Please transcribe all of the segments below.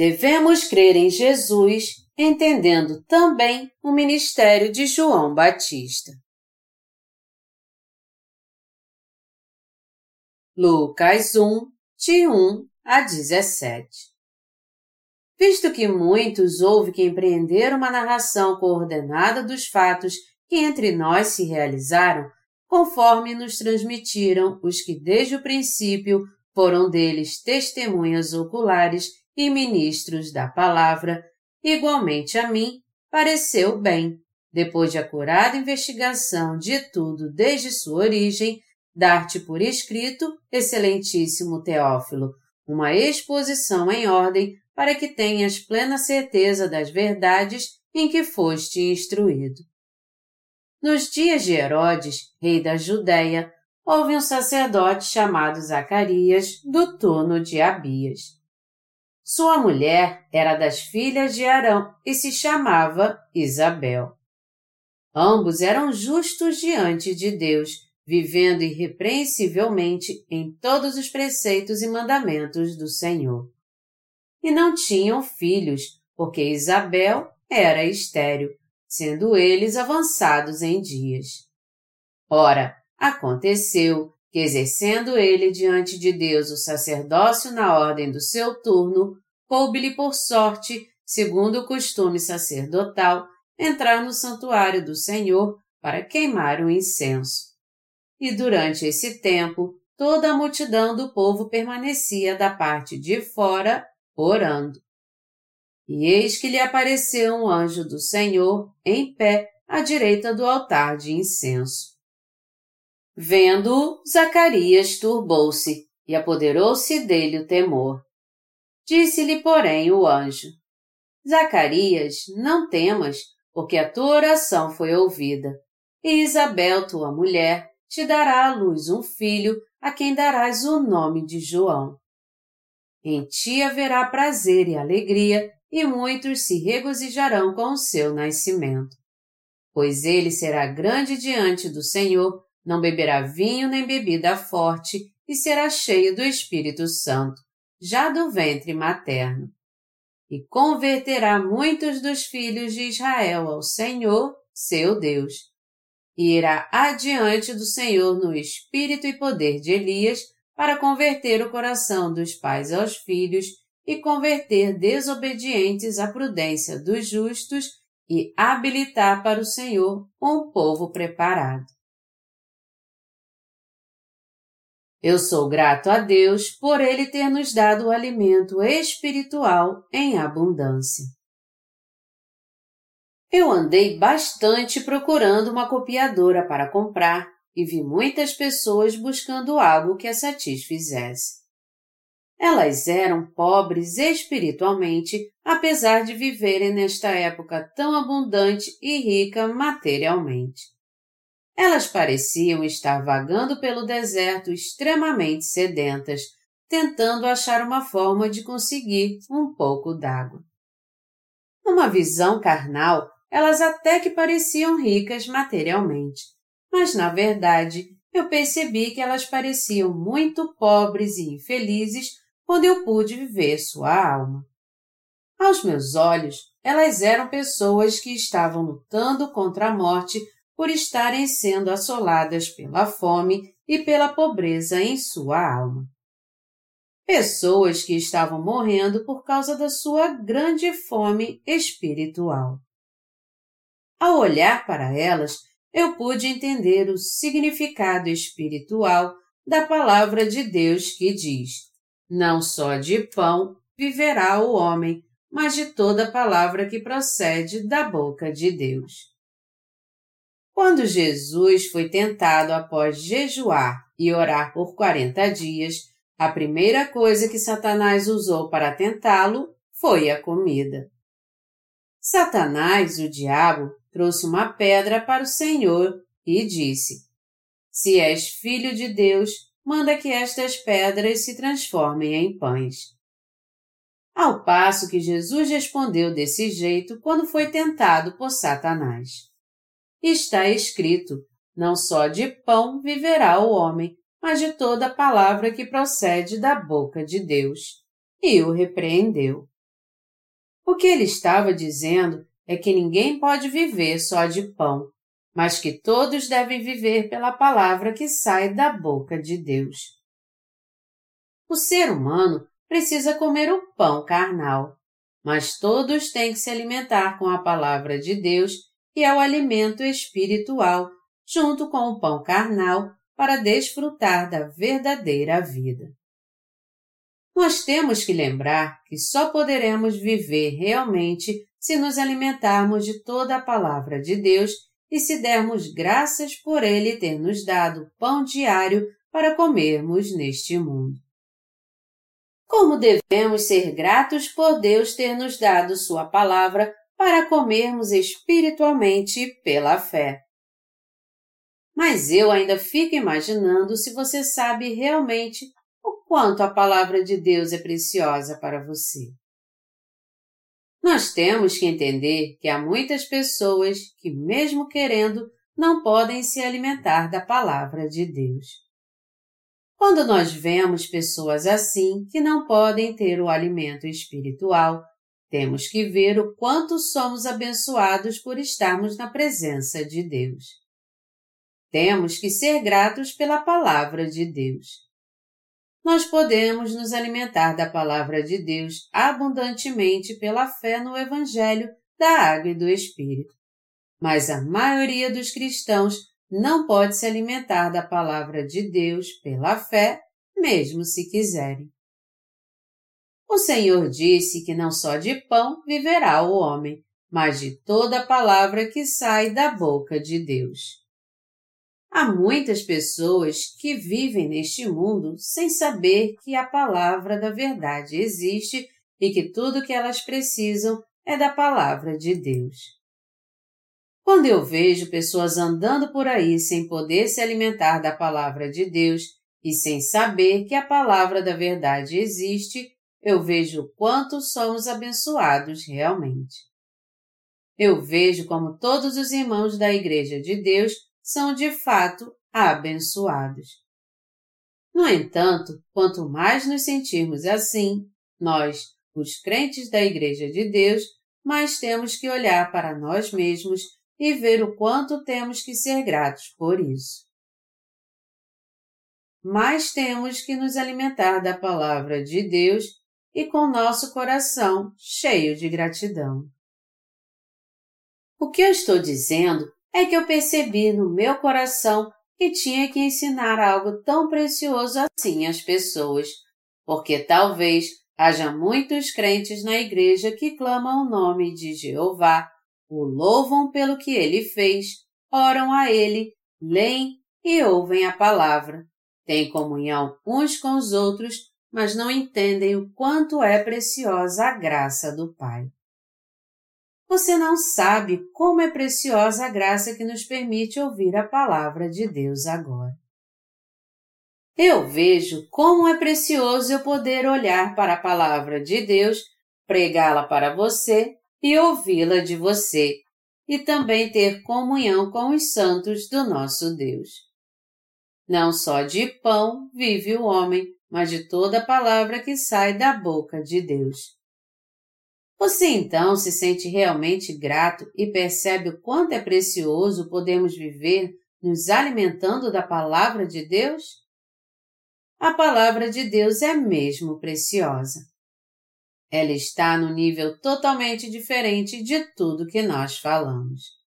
Devemos crer em Jesus, entendendo também o ministério de João Batista. Lucas 1, de 1 a 17 Visto que muitos houve que empreender uma narração coordenada dos fatos que entre nós se realizaram, conforme nos transmitiram os que desde o princípio foram deles testemunhas oculares e ministros da palavra, igualmente a mim, pareceu bem, depois de acurada investigação de tudo desde sua origem, dar-te por escrito, excelentíssimo Teófilo, uma exposição em ordem para que tenhas plena certeza das verdades em que foste instruído. Nos dias de Herodes, rei da Judéia, houve um sacerdote chamado Zacarias, do turno de Abias. Sua mulher era das filhas de Arão e se chamava Isabel. Ambos eram justos diante de Deus, vivendo irrepreensivelmente em todos os preceitos e mandamentos do Senhor. E não tinham filhos, porque Isabel era estéril, sendo eles avançados em dias. Ora, aconteceu que, exercendo ele diante de Deus o sacerdócio na ordem do seu turno, coube-lhe por sorte, segundo o costume sacerdotal, entrar no santuário do Senhor para queimar o incenso. E durante esse tempo, toda a multidão do povo permanecia da parte de fora, orando. E eis que lhe apareceu um anjo do Senhor em pé à direita do altar de incenso. Vendo-o, Zacarias turbou-se e apoderou-se dele o temor. Disse-lhe, porém, o anjo: Zacarias, não temas, porque a tua oração foi ouvida. E Isabel, tua mulher, te dará à luz um filho, a quem darás o nome de João. Em ti haverá prazer e alegria, e muitos se regozijarão com o seu nascimento. Pois ele será grande diante do Senhor, não beberá vinho nem bebida forte, e será cheio do Espírito Santo, já do ventre materno. E converterá muitos dos filhos de Israel ao Senhor, seu Deus. E irá adiante do Senhor no espírito e poder de Elias, para converter o coração dos pais aos filhos e converter desobedientes à prudência dos justos e habilitar para o Senhor um povo preparado. Eu sou grato a Deus por Ele ter nos dado o alimento espiritual em abundância. Eu andei bastante procurando uma copiadora para comprar e vi muitas pessoas buscando algo que a satisfizesse. Elas eram pobres espiritualmente, apesar de viverem nesta época tão abundante e rica materialmente. Elas pareciam estar vagando pelo deserto extremamente sedentas, tentando achar uma forma de conseguir um pouco d'água. Numa visão carnal, elas até que pareciam ricas materialmente, mas na verdade eu percebi que elas pareciam muito pobres e infelizes quando eu pude viver sua alma. Aos meus olhos, elas eram pessoas que estavam lutando contra a morte por estarem sendo assoladas pela fome e pela pobreza em sua alma. Pessoas que estavam morrendo por causa da sua grande fome espiritual. Ao olhar para elas, eu pude entender o significado espiritual da palavra de Deus que diz: não só de pão viverá o homem, mas de toda palavra que procede da boca de Deus. Quando Jesus foi tentado após jejuar e orar por quarenta dias, a primeira coisa que Satanás usou para tentá-lo foi a comida. Satanás, o diabo, trouxe uma pedra para o Senhor e disse: Se és filho de Deus, manda que estas pedras se transformem em pães. Ao passo que Jesus respondeu desse jeito quando foi tentado por Satanás. Está escrito: não só de pão viverá o homem, mas de toda palavra que procede da boca de Deus. E o repreendeu. O que ele estava dizendo é que ninguém pode viver só de pão, mas que todos devem viver pela palavra que sai da boca de Deus. O ser humano precisa comer o pão carnal, mas todos têm que se alimentar com a palavra de Deus, que é o alimento espiritual, junto com o pão carnal, para desfrutar da verdadeira vida. Nós temos que lembrar que só poderemos viver realmente se nos alimentarmos de toda a palavra de Deus e se dermos graças por Ele ter nos dado pão diário para comermos neste mundo. Como devemos ser gratos por Deus ter nos dado Sua palavra para comermos espiritualmente pela fé. Mas eu ainda fico imaginando se você sabe realmente o quanto a palavra de Deus é preciosa para você. Nós temos que entender que há muitas pessoas que, mesmo querendo, não podem se alimentar da palavra de Deus. Quando nós vemos pessoas assim que não podem ter o alimento espiritual, temos que ver o quanto somos abençoados por estarmos na presença de Deus. Temos que ser gratos pela palavra de Deus nós podemos nos alimentar da palavra de Deus abundantemente pela fé no Evangelho da Água e do Espírito. Mas a maioria dos cristãos não pode se alimentar da palavra de Deus pela fé, mesmo se quiserem. O Senhor disse que não só de pão viverá o homem, mas de toda palavra que sai da boca de Deus. Há muitas pessoas que vivem neste mundo sem saber que a palavra da verdade existe e que tudo o que elas precisam é da palavra de Deus. Quando eu vejo pessoas andando por aí sem poder se alimentar da palavra de Deus e sem saber que a palavra da verdade existe, eu vejo o quanto somos abençoados realmente. Eu vejo como todos os irmãos da Igreja de Deus são de fato abençoados. No entanto, quanto mais nos sentirmos assim, nós, os crentes da Igreja de Deus, mais temos que olhar para nós mesmos e ver o quanto temos que ser gratos por isso. Mais temos que nos alimentar da palavra de Deus e com nosso coração cheio de gratidão. O que eu estou dizendo é que eu percebi no meu coração que tinha que ensinar algo tão precioso assim às pessoas, porque talvez haja muitos crentes na igreja que clamam o nome de Jeová, o louvam pelo que ele fez, oram a ele, leem e ouvem a palavra, têm comunhão uns com os outros, mas não entendem o quanto é preciosa a graça do Pai. Você não sabe como é preciosa a graça que nos permite ouvir a palavra de Deus agora. Eu vejo como é precioso eu poder olhar para a palavra de Deus, pregá-la para você e ouvi-la de você, e também ter comunhão com os santos do nosso Deus. Não só de pão vive o homem, mas de toda palavra que sai da boca de Deus. Você então se sente realmente grato e percebe o quanto é precioso podemos viver nos alimentando da palavra de Deus? A palavra de Deus é mesmo preciosa. Ela está no nível totalmente diferente de tudo que nós falamos.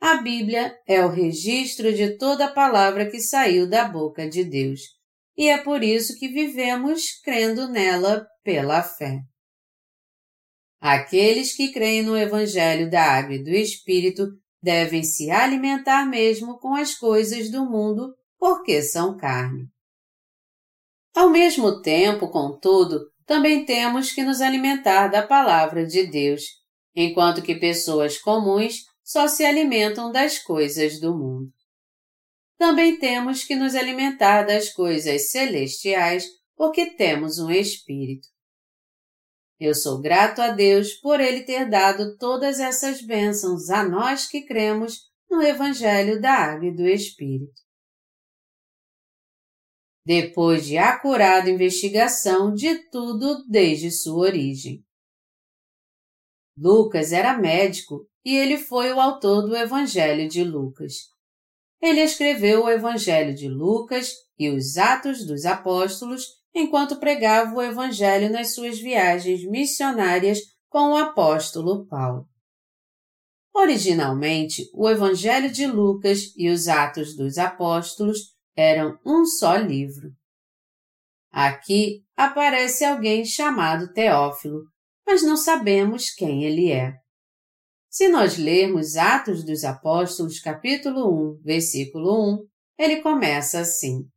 A Bíblia é o registro de toda a palavra que saiu da boca de Deus, e é por isso que vivemos crendo nela pela fé. Aqueles que creem no Evangelho da Água e do Espírito devem se alimentar mesmo com as coisas do mundo, porque são carne. Ao mesmo tempo, contudo, também temos que nos alimentar da palavra de Deus, enquanto que pessoas comuns só se alimentam das coisas do mundo. Também temos que nos alimentar das coisas celestiais, porque temos um espírito. Eu sou grato a Deus por Ele ter dado todas essas bênçãos a nós que cremos no Evangelho da Água e do Espírito. Depois de acurada investigação de tudo desde sua origem. Lucas era médico e ele foi o autor do Evangelho de Lucas. Ele escreveu o Evangelho de Lucas e os Atos dos Apóstolos enquanto pregava o Evangelho nas suas viagens missionárias com o apóstolo Paulo. Originalmente, o Evangelho de Lucas e os Atos dos Apóstolos eram um só livro. Aqui aparece alguém chamado Teófilo, mas não sabemos quem ele é. Se nós lermos Atos dos Apóstolos, capítulo 1, versículo 1, ele começa assim: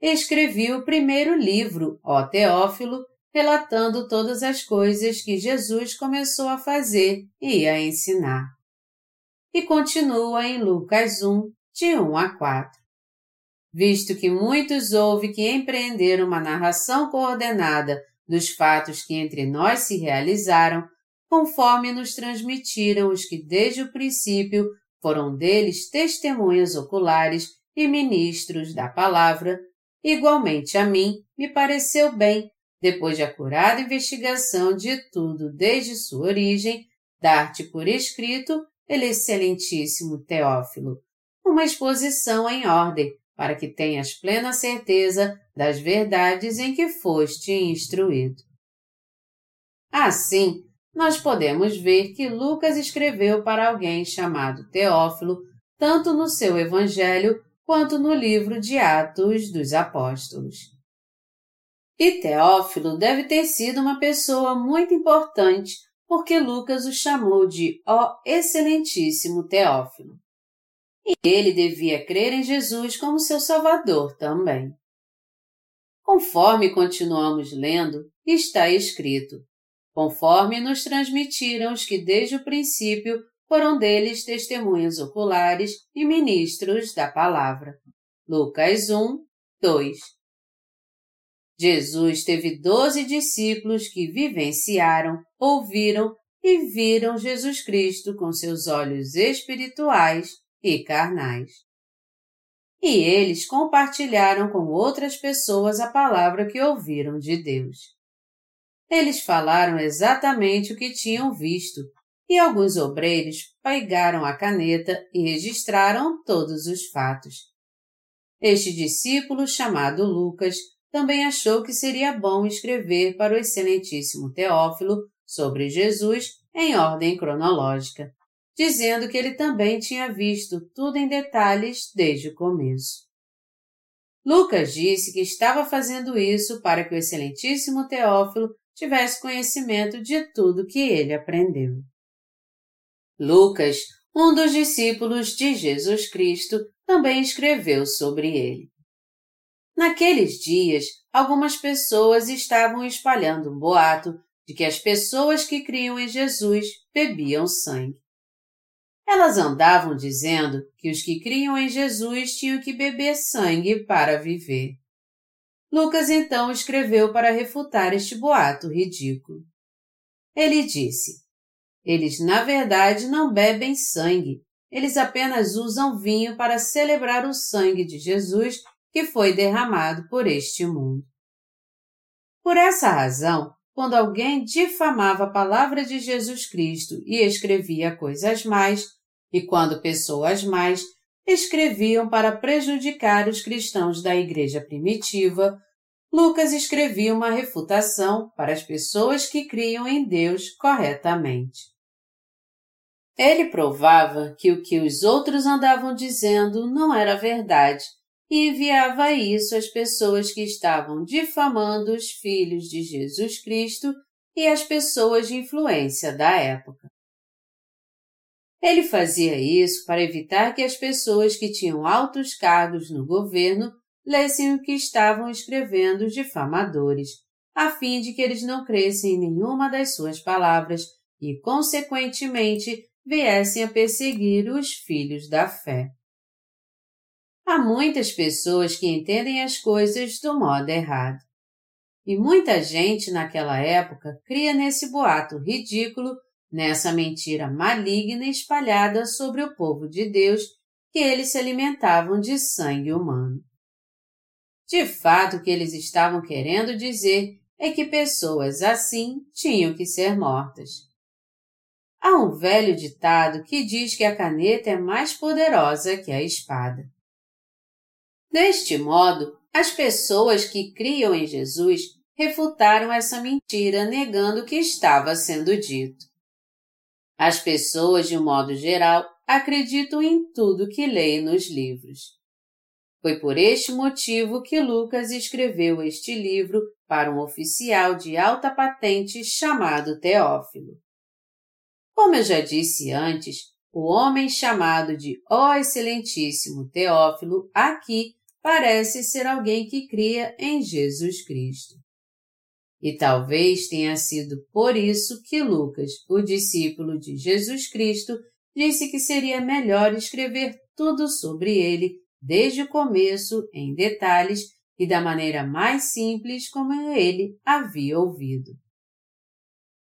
Escrevi o primeiro livro, ó Teófilo, relatando todas as coisas que Jesus começou a fazer e a ensinar. E continua em Lucas 1, de 1 a 4. Visto que muitos houve que empreenderam uma narração coordenada dos fatos que entre nós se realizaram, conforme nos transmitiram os que desde o princípio foram deles testemunhas oculares e ministros da palavra, igualmente a mim me pareceu bem, depois de acurada investigação de tudo desde sua origem, dar-te por escrito, ele excelentíssimo Teófilo, uma exposição em ordem, para que tenhas plena certeza das verdades em que foste instruído. Assim, nós podemos ver que Lucas escreveu para alguém chamado Teófilo, tanto no seu Evangelho quanto no livro de Atos dos Apóstolos. E Teófilo deve ter sido uma pessoa muito importante, porque Lucas o chamou de Ó Excelentíssimo Teófilo. E ele devia crer em Jesus como seu Salvador também. Conforme continuamos lendo, está escrito: conforme nos transmitiram os que desde o princípio foram deles testemunhas oculares e ministros da palavra. Lucas 1, 2. Jesus teve doze discípulos que vivenciaram, ouviram e viram Jesus Cristo com seus olhos espirituais e carnais. E eles compartilharam com outras pessoas a palavra que ouviram de Deus. Eles falaram exatamente o que tinham visto, e alguns obreiros pegaram a caneta e registraram todos os fatos. Este discípulo, chamado Lucas, também achou que seria bom escrever para o excelentíssimo Teófilo sobre Jesus em ordem cronológica, dizendo que ele também tinha visto tudo em detalhes desde o começo. Lucas disse que estava fazendo isso para que o excelentíssimo Teófilo tivesse conhecimento de tudo que ele aprendeu. Lucas, um dos discípulos de Jesus Cristo, também escreveu sobre ele. Naqueles dias, algumas pessoas estavam espalhando um boato de que as pessoas que criam em Jesus bebiam sangue. Elas andavam dizendo que os que criam em Jesus tinham que beber sangue para viver. Lucas então escreveu para refutar este boato ridículo. Ele disse: Eles na verdade não bebem sangue, eles apenas usam vinho para celebrar o sangue de Jesus que foi derramado por este mundo. Por essa razão, quando alguém difamava a palavra de Jesus Cristo e escrevia coisas mais, e quando pessoas mais escreviam para prejudicar os cristãos da igreja primitiva, Lucas escrevia uma refutação para as pessoas que criam em Deus corretamente. Ele provava que o que os outros andavam dizendo não era verdade e enviava isso às pessoas que estavam difamando os filhos de Jesus Cristo e as pessoas de influência da época. Ele fazia isso para evitar que as pessoas que tinham altos cargos no governo lessem o que estavam escrevendo os difamadores, a fim de que eles não crescem em nenhuma das suas palavras e, consequentemente, viessem a perseguir os filhos da fé. Há muitas pessoas que entendem as coisas do modo errado. E muita gente naquela época cria nesse boato ridículo, nessa mentira maligna espalhada sobre o povo de Deus, que eles se alimentavam de sangue humano. De fato, o que eles estavam querendo dizer é que pessoas assim tinham que ser mortas. Há um velho ditado que diz que a caneta é mais poderosa que a espada. Deste modo, as pessoas que criam em Jesus refutaram essa mentira negando o que estava sendo dito. As pessoas, de um modo geral, acreditam em tudo que leem nos livros. Foi por este motivo que Lucas escreveu este livro para um oficial de alta patente chamado Teófilo. Como eu já disse antes, o homem chamado de Ó Excelentíssimo Teófilo aqui parece ser alguém que cria em Jesus Cristo. E talvez tenha sido por isso que Lucas, o discípulo de Jesus Cristo, disse que seria melhor escrever tudo sobre ele desde o começo, em detalhes e da maneira mais simples como ele havia ouvido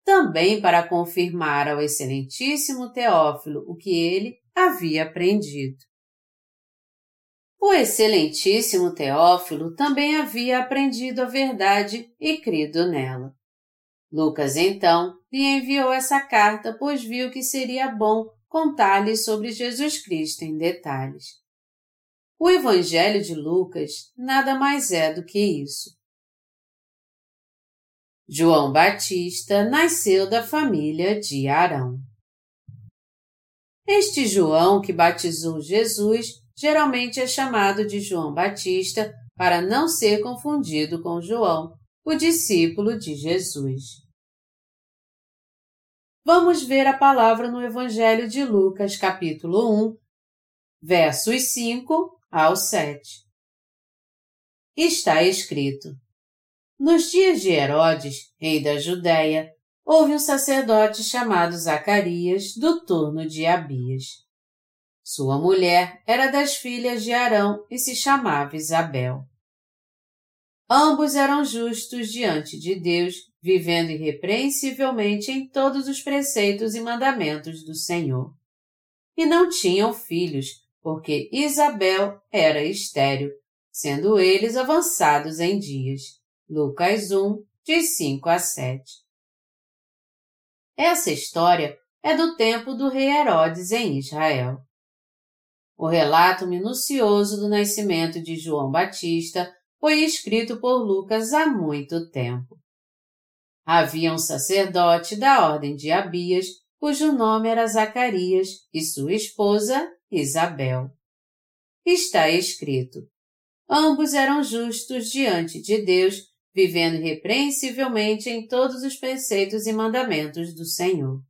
também para confirmar ao excelentíssimo Teófilo o que ele havia aprendido. O excelentíssimo Teófilo também havia aprendido a verdade e crido nela. Lucas, então, lhe enviou essa carta, pois viu que seria bom contar-lhe sobre Jesus Cristo em detalhes. O Evangelho de Lucas nada mais é do que isso. João Batista nasceu da família de Arão. Este João que batizou Jesus geralmente é chamado de João Batista para não ser confundido com João, o discípulo de Jesus. Vamos ver a palavra no Evangelho de Lucas, capítulo 1, versos 5 ao 7. Está escrito: nos dias de Herodes, rei da Judéia, houve um sacerdote chamado Zacarias, do turno de Abias. Sua mulher era das filhas de Arão e se chamava Isabel. Ambos eram justos diante de Deus, vivendo irrepreensivelmente em todos os preceitos e mandamentos do Senhor. E não tinham filhos, porque Isabel era estéril, sendo eles avançados em dias. Lucas 1, de 5 a 7. Essa história é do tempo do rei Herodes em Israel. O relato minucioso do nascimento de João Batista foi escrito por Lucas há muito tempo. Havia um sacerdote da ordem de Abias, cujo nome era Zacarias, e sua esposa, Isabel. Está escrito: Ambos eram justos diante de Deus vivendo irrepreensivelmente em todos os preceitos e mandamentos do Senhor.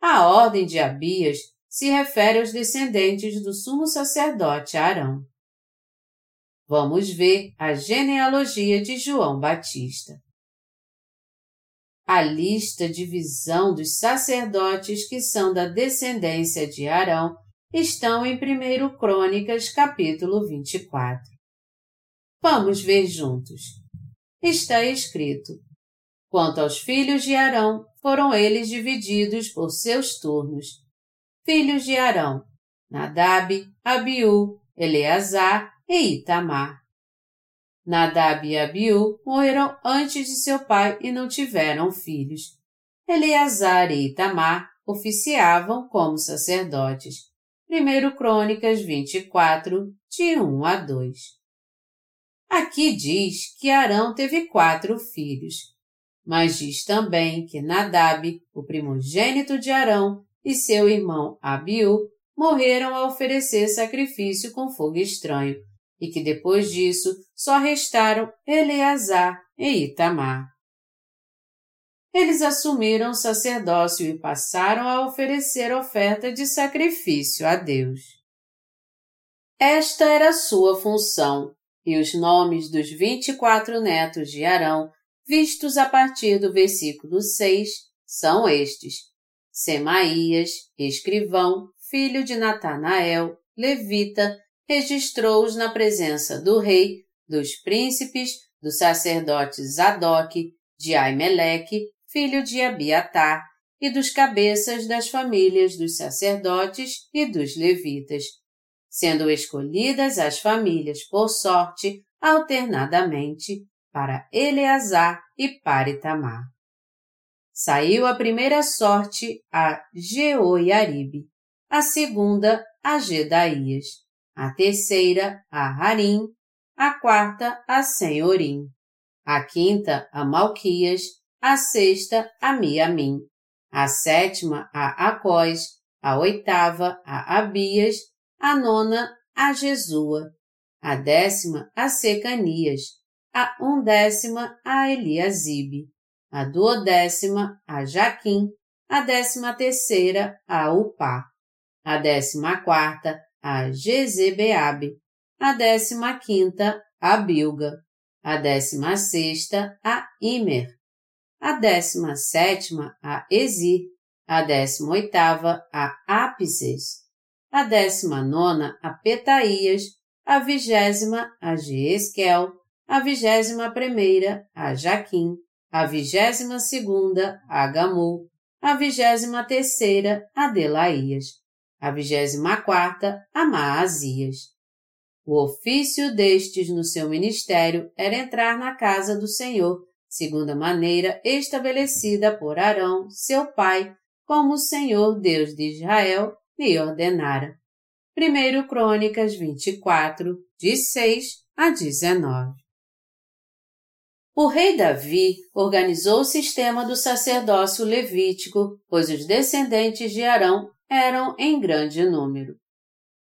A ordem de Abias se refere aos descendentes do sumo sacerdote Arão. Vamos ver a genealogia de João Batista. A lista de visão dos sacerdotes que são da descendência de Arão estão em 1 Crônicas, capítulo 24. Vamos ver juntos está escrito: Quanto aos filhos de Arão, foram eles divididos por seus turnos. Filhos de Arão: Nadab, Abiú, Eleazar e Itamar. Nadab e Abiú morreram antes de seu pai e não tiveram filhos. Eleazar e Itamar oficiavam como sacerdotes. 1 Crônicas 24, de 1 a 2. Aqui diz que Arão teve quatro filhos, mas diz também que Nadab, o primogênito de Arão, e seu irmão Abiú morreram a oferecer sacrifício com fogo estranho, e que depois disso só restaram Eleazar e Itamar. Eles assumiram o sacerdócio e passaram a oferecer oferta de sacrifício a Deus. Esta era sua função, e os nomes dos vinte e quatro netos de Arão, vistos a partir do versículo 6, são estes: Semaías, escrivão, filho de Natanael, levita, registrou-os na presença do rei, dos príncipes, do sacerdote Zadok, de Aimeleque, filho de Abiatar, e dos cabeças das famílias dos sacerdotes e dos levitas, sendo escolhidas as famílias por sorte alternadamente para Eleazar e para Itamar. Saiu a primeira sorte a Jeoiaribe, a segunda a Gedaías, a terceira a Harim, a quarta a Senhorim, a quinta a Malquias, a sexta a Miamim, a sétima a Acós, a oitava a Abias, a nona a Jesua, a décima a Secanias, a undécima a Eliasibe, a duodécima a Jaquim, a décima terceira a Upá, a décima quarta a Jezebeabe, a décima quinta a Bilga, a décima sexta a Imer, a décima sétima a Ezir, a décima oitava a Ápices, a décima nona a Petaías, a vigésima a Jeesquel, a vigésima primeira a Jaquim, a vigésima segunda a Gamul, a vigésima terceira a Delaías, a vigésima quarta a Maazias. O ofício destes no seu ministério era entrar na casa do Senhor, segundo a maneira estabelecida por Arão, seu pai, como o Senhor Deus de Israel lhe ordenara. 1 Crônicas 24, de 6 a 19. O rei Davi organizou o sistema do sacerdócio levítico, pois os descendentes de Arão eram em grande número.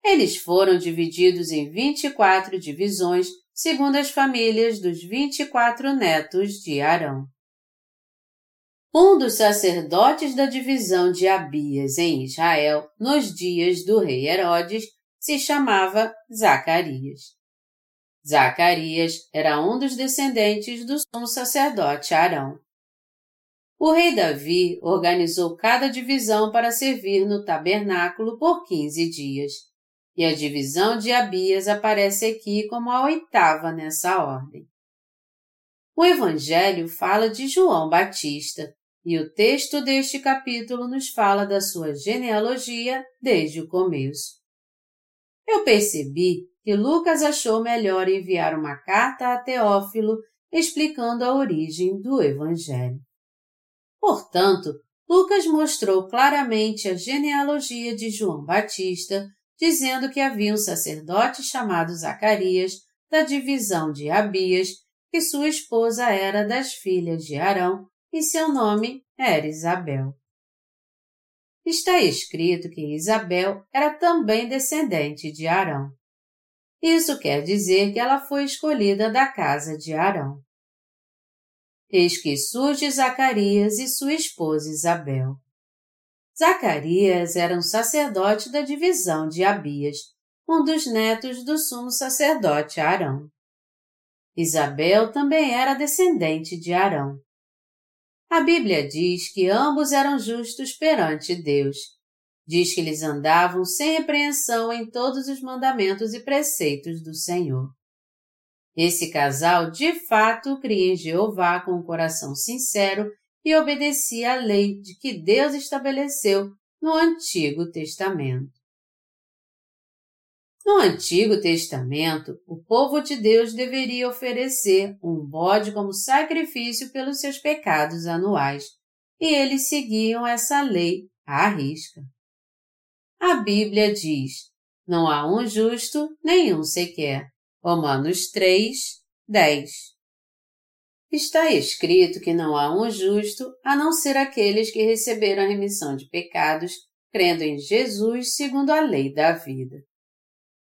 Eles foram divididos em 24 divisões, segundo as famílias dos 24 netos de Arão. Um dos sacerdotes da divisão de Abias em Israel, nos dias do rei Herodes, se chamava Zacarias. Zacarias era um dos descendentes do sumo sacerdote Arão. O rei Davi organizou cada divisão para servir no tabernáculo por quinze dias, e a divisão de Abias aparece aqui como a oitava nessa ordem. O Evangelho fala de João Batista, e o texto deste capítulo nos fala da sua genealogia desde o começo. Eu percebi que Lucas achou melhor enviar uma carta a Teófilo explicando a origem do Evangelho. Portanto, Lucas mostrou claramente a genealogia de João Batista, dizendo que havia um sacerdote chamado Zacarias, da divisão de Abias, que sua esposa era das filhas de Arão e seu nome era Isabel. Está escrito que Isabel era também descendente de Arão. Isso quer dizer que ela foi escolhida da casa de Arão. Eis que surge Zacarias e sua esposa Isabel. Zacarias era um sacerdote da divisão de Abias, um dos netos do sumo sacerdote Arão. Isabel também era descendente de Arão. A Bíblia diz que ambos eram justos perante Deus. Diz que eles andavam sem repreensão em todos os mandamentos e preceitos do Senhor. Esse casal de fato cria em Jeová com um coração sincero e obedecia à lei de que Deus estabeleceu no Antigo Testamento. No Antigo Testamento, o povo de Deus deveria oferecer um bode como sacrifício pelos seus pecados anuais, e eles seguiam essa lei à risca. A Bíblia diz: Não há um justo, nenhum sequer. Romanos 3, 10. Está escrito que não há um justo a não ser aqueles que receberam a remissão de pecados, crendo em Jesus segundo a lei da vida.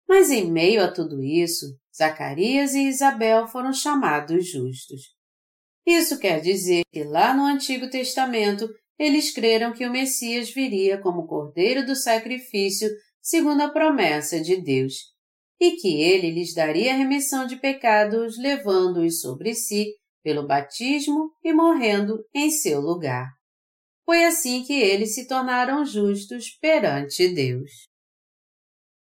Mas em meio a tudo isso, Zacarias e Isabel foram chamados justos. Isso quer dizer que lá no Antigo Testamento eles creram que o Messias viria como cordeiro do sacrifício segundo a promessa de Deus, e que ele lhes daria remissão de pecados levando-os sobre si pelo batismo e morrendo em seu lugar. Foi assim que eles se tornaram justos perante Deus.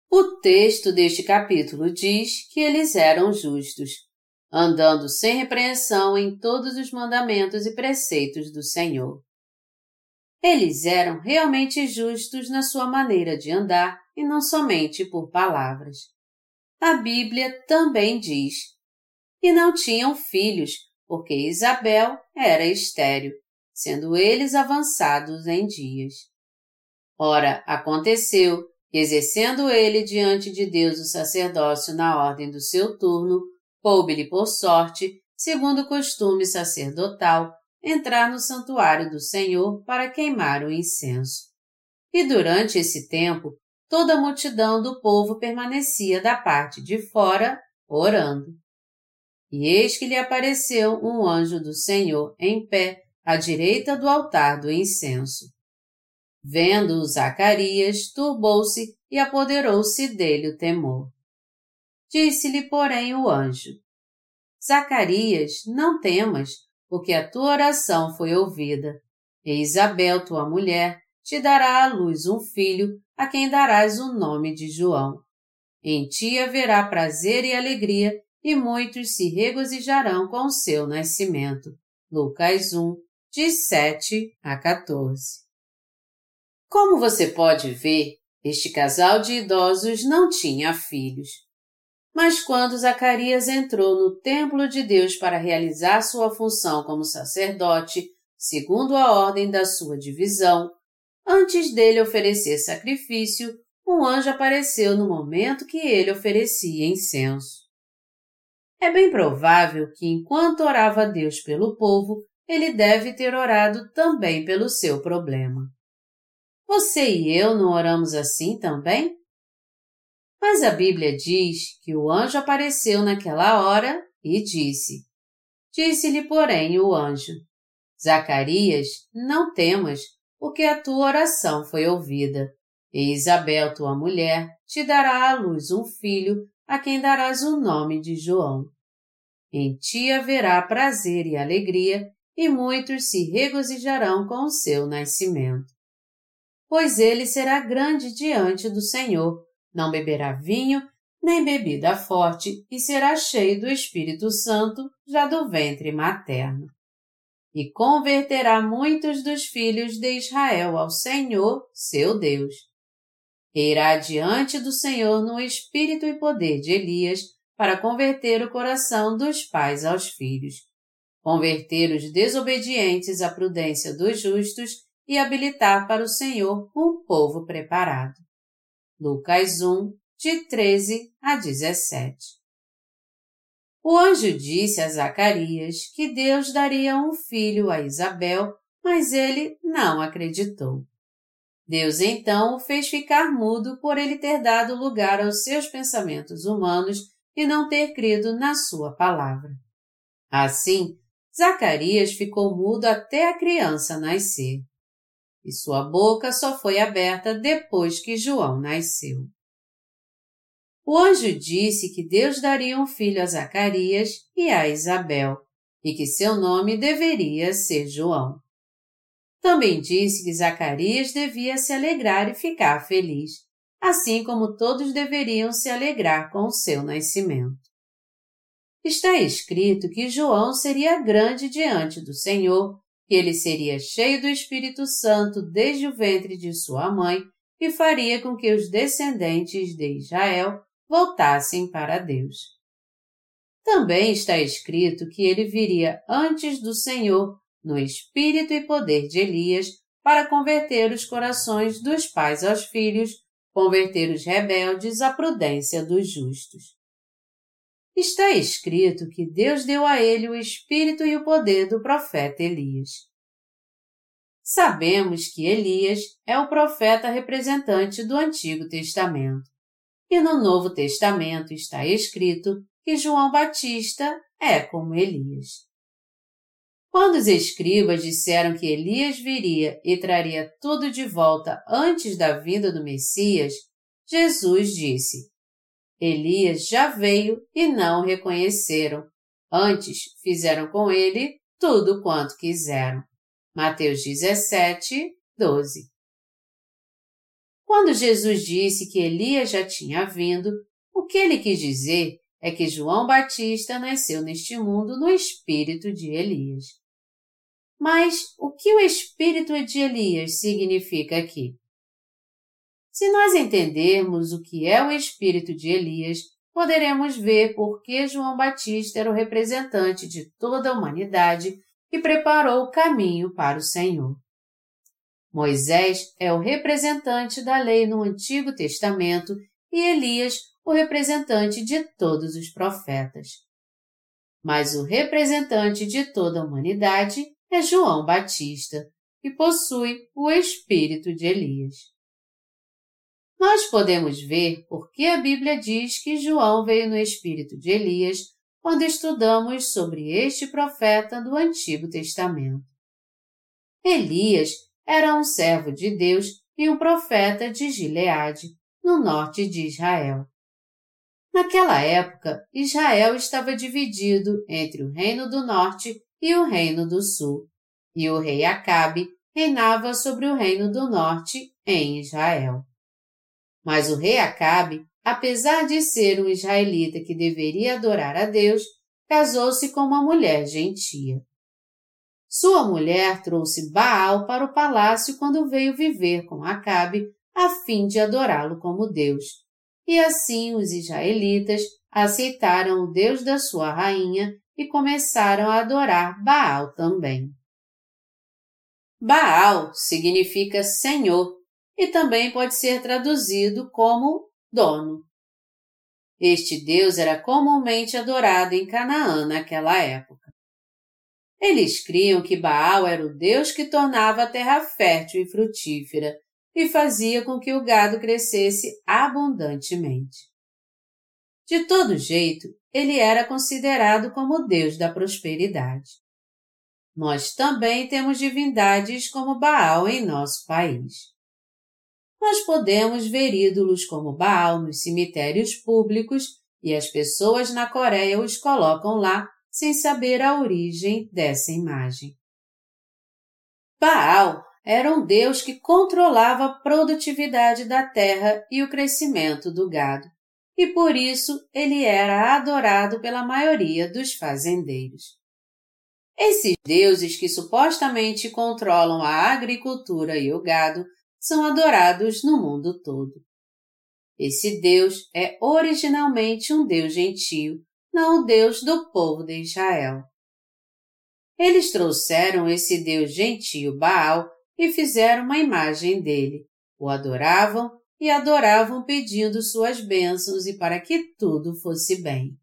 O texto deste capítulo diz que eles eram justos, andando sem repreensão em todos os mandamentos e preceitos do Senhor. Eles eram realmente justos na sua maneira de andar e não somente por palavras. A Bíblia também diz: E não tinham filhos, porque Isabel era estéril, sendo eles avançados em dias. Ora, aconteceu que, exercendo ele diante de Deus o sacerdócio na ordem do seu turno, coube-lhe por sorte, segundo o costume sacerdotal, entrar no santuário do Senhor para queimar o incenso. E durante esse tempo, toda a multidão do povo permanecia da parte de fora, orando. E eis que lhe apareceu um anjo do Senhor em pé, à direita do altar do incenso. Vendo-o Zacarias, turbou-se e apoderou-se dele o temor. Disse-lhe, porém, o anjo: Zacarias, não temas, porque a tua oração foi ouvida. E Isabel, tua mulher, te dará à luz um filho, a quem darás o nome de João. Em ti haverá prazer e alegria, e muitos se regozijarão com o seu nascimento. Lucas 1, de 7 a 14. Como você pode ver, este casal de idosos não tinha filhos. Mas quando Zacarias entrou no templo de Deus para realizar sua função como sacerdote, segundo a ordem da sua divisão, antes dele oferecer sacrifício, um anjo apareceu no momento que ele oferecia incenso. É bem provável que, enquanto orava a Deus pelo povo, ele deve ter orado também pelo seu problema. Você e eu não oramos assim também? Mas a Bíblia diz que o anjo apareceu naquela hora e disse: Disse-lhe, porém, o anjo: Zacarias, não temas, porque a tua oração foi ouvida. E Isabel, tua mulher, te dará à luz um filho, a quem darás o nome de João. Em ti haverá prazer e alegria, e muitos se regozijarão com o seu nascimento. Pois ele será grande diante do Senhor, não beberá vinho, nem bebida forte, e será cheio do Espírito Santo, já do ventre materno. E converterá muitos dos filhos de Israel ao Senhor, seu Deus. E irá diante do Senhor no espírito e poder de Elias, para converter o coração dos pais aos filhos, converter os desobedientes à prudência dos justos e habilitar para o Senhor um povo preparado. Lucas 1, de 13 a 17. O anjo disse a Zacarias que Deus daria um filho a Isabel, mas ele não acreditou. Deus então o fez ficar mudo por ele ter dado lugar aos seus pensamentos humanos e não ter crido na sua palavra. Assim, Zacarias ficou mudo até a criança nascer. E sua boca só foi aberta depois que João nasceu. O anjo disse que Deus daria um filho a Zacarias e a Isabel, e que seu nome deveria ser João. Também disse que Zacarias devia se alegrar e ficar feliz, assim como todos deveriam se alegrar com o seu nascimento está escrito que João seria grande diante do Senhor, que ele seria cheio do Espírito Santo desde o ventre de sua mãe e faria com que os descendentes de Israel voltassem para Deus. Também está escrito que ele viria antes do Senhor, no espírito e poder de Elias, para converter os corações dos pais aos filhos, converter os rebeldes à prudência dos justos está escrito que Deus deu a ele o espírito e o poder do profeta Elias. Sabemos que Elias é o profeta representante do Antigo Testamento. E no Novo Testamento está escrito que João Batista é como Elias. Quando os escribas disseram que Elias viria e traria tudo de volta antes da vinda do Messias, Jesus disse: Elias já veio e não o reconheceram. Antes fizeram com ele tudo quanto quiseram. Mateus 17, 12. Quando Jesus disse que Elias já tinha vindo, o que ele quis dizer é que João Batista nasceu neste mundo no espírito de Elias. Mas o que o espírito de Elias significa aqui? Se nós entendermos o que é o espírito de Elias, poderemos ver por que João Batista era o representante de toda a humanidade e preparou o caminho para o Senhor. Moisés é o representante da lei no Antigo Testamento e Elias o representante de todos os profetas. Mas o representante de toda a humanidade é João Batista, que possui o espírito de Elias. Nós podemos ver por que a Bíblia diz que João veio no espírito de Elias quando estudamos sobre este profeta do Antigo Testamento. Elias era um servo de Deus e um profeta de Gileade, no norte de Israel. Naquela época, Israel estava dividido entre o Reino do Norte e o Reino do Sul, e o rei Acabe reinava sobre o Reino do Norte em Israel. Mas o rei Acabe, apesar de ser um israelita que deveria adorar a Deus, casou-se com uma mulher gentia. Sua mulher trouxe Baal para o palácio quando veio viver com Acabe a fim de adorá-lo como Deus. E assim os israelitas aceitaram o Deus da sua rainha e começaram a adorar Baal também. Baal significa Senhor e também pode ser traduzido como dono. Este Deus era comumente adorado em Canaã naquela época. Eles criam que Baal era o Deus que tornava a terra fértil e frutífera e fazia com que o gado crescesse abundantemente. De todo jeito, ele era considerado como Deus da prosperidade. Nós também temos divindades como Baal em nosso país nós podemos ver ídolos como Baal nos cemitérios públicos e as pessoas na Coreia os colocam lá sem saber a origem dessa imagem. Baal era um deus que controlava a produtividade da terra e o crescimento do gado, e por isso ele era adorado pela maioria dos fazendeiros. Esses deuses que supostamente controlam a agricultura e o gado são adorados no mundo todo. Esse Deus é originalmente um Deus gentio, não o Deus do povo de Israel. Eles trouxeram esse Deus gentio Baal e fizeram uma imagem dele, o adoravam e adoravam pedindo suas bênçãos e para que tudo fosse bem.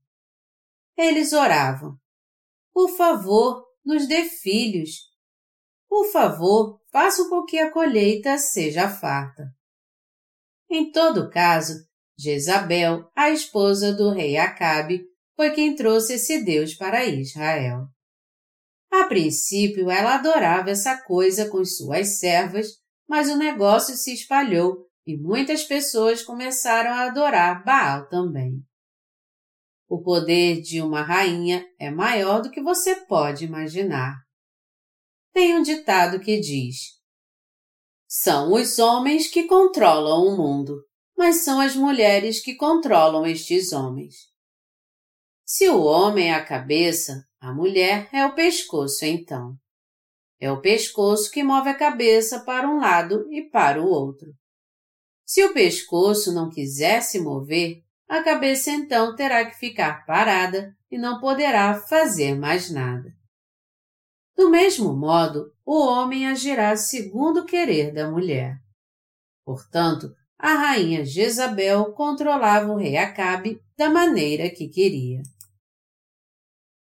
Eles oravam: Por favor, nos dê filhos. Por favor, faço com que a colheita seja farta. Em todo caso, Jezabel, a esposa do rei Acabe, foi quem trouxe esse Deus para Israel. A princípio, ela adorava essa coisa com suas servas, mas o negócio se espalhou e muitas pessoas começaram a adorar Baal também. O poder de uma rainha é maior do que você pode imaginar tem um ditado que diz: São os homens que controlam o mundo, mas são as mulheres que controlam estes homens. Se o homem é a cabeça, a mulher é o pescoço, então. É o pescoço que move a cabeça para um lado e para o outro. Se o pescoço não quiser se mover, a cabeça então terá que ficar parada e não poderá fazer mais nada. Do mesmo modo, o homem agirá segundo o querer da mulher. Portanto, a rainha Jezabel controlava o rei Acabe da maneira que queria.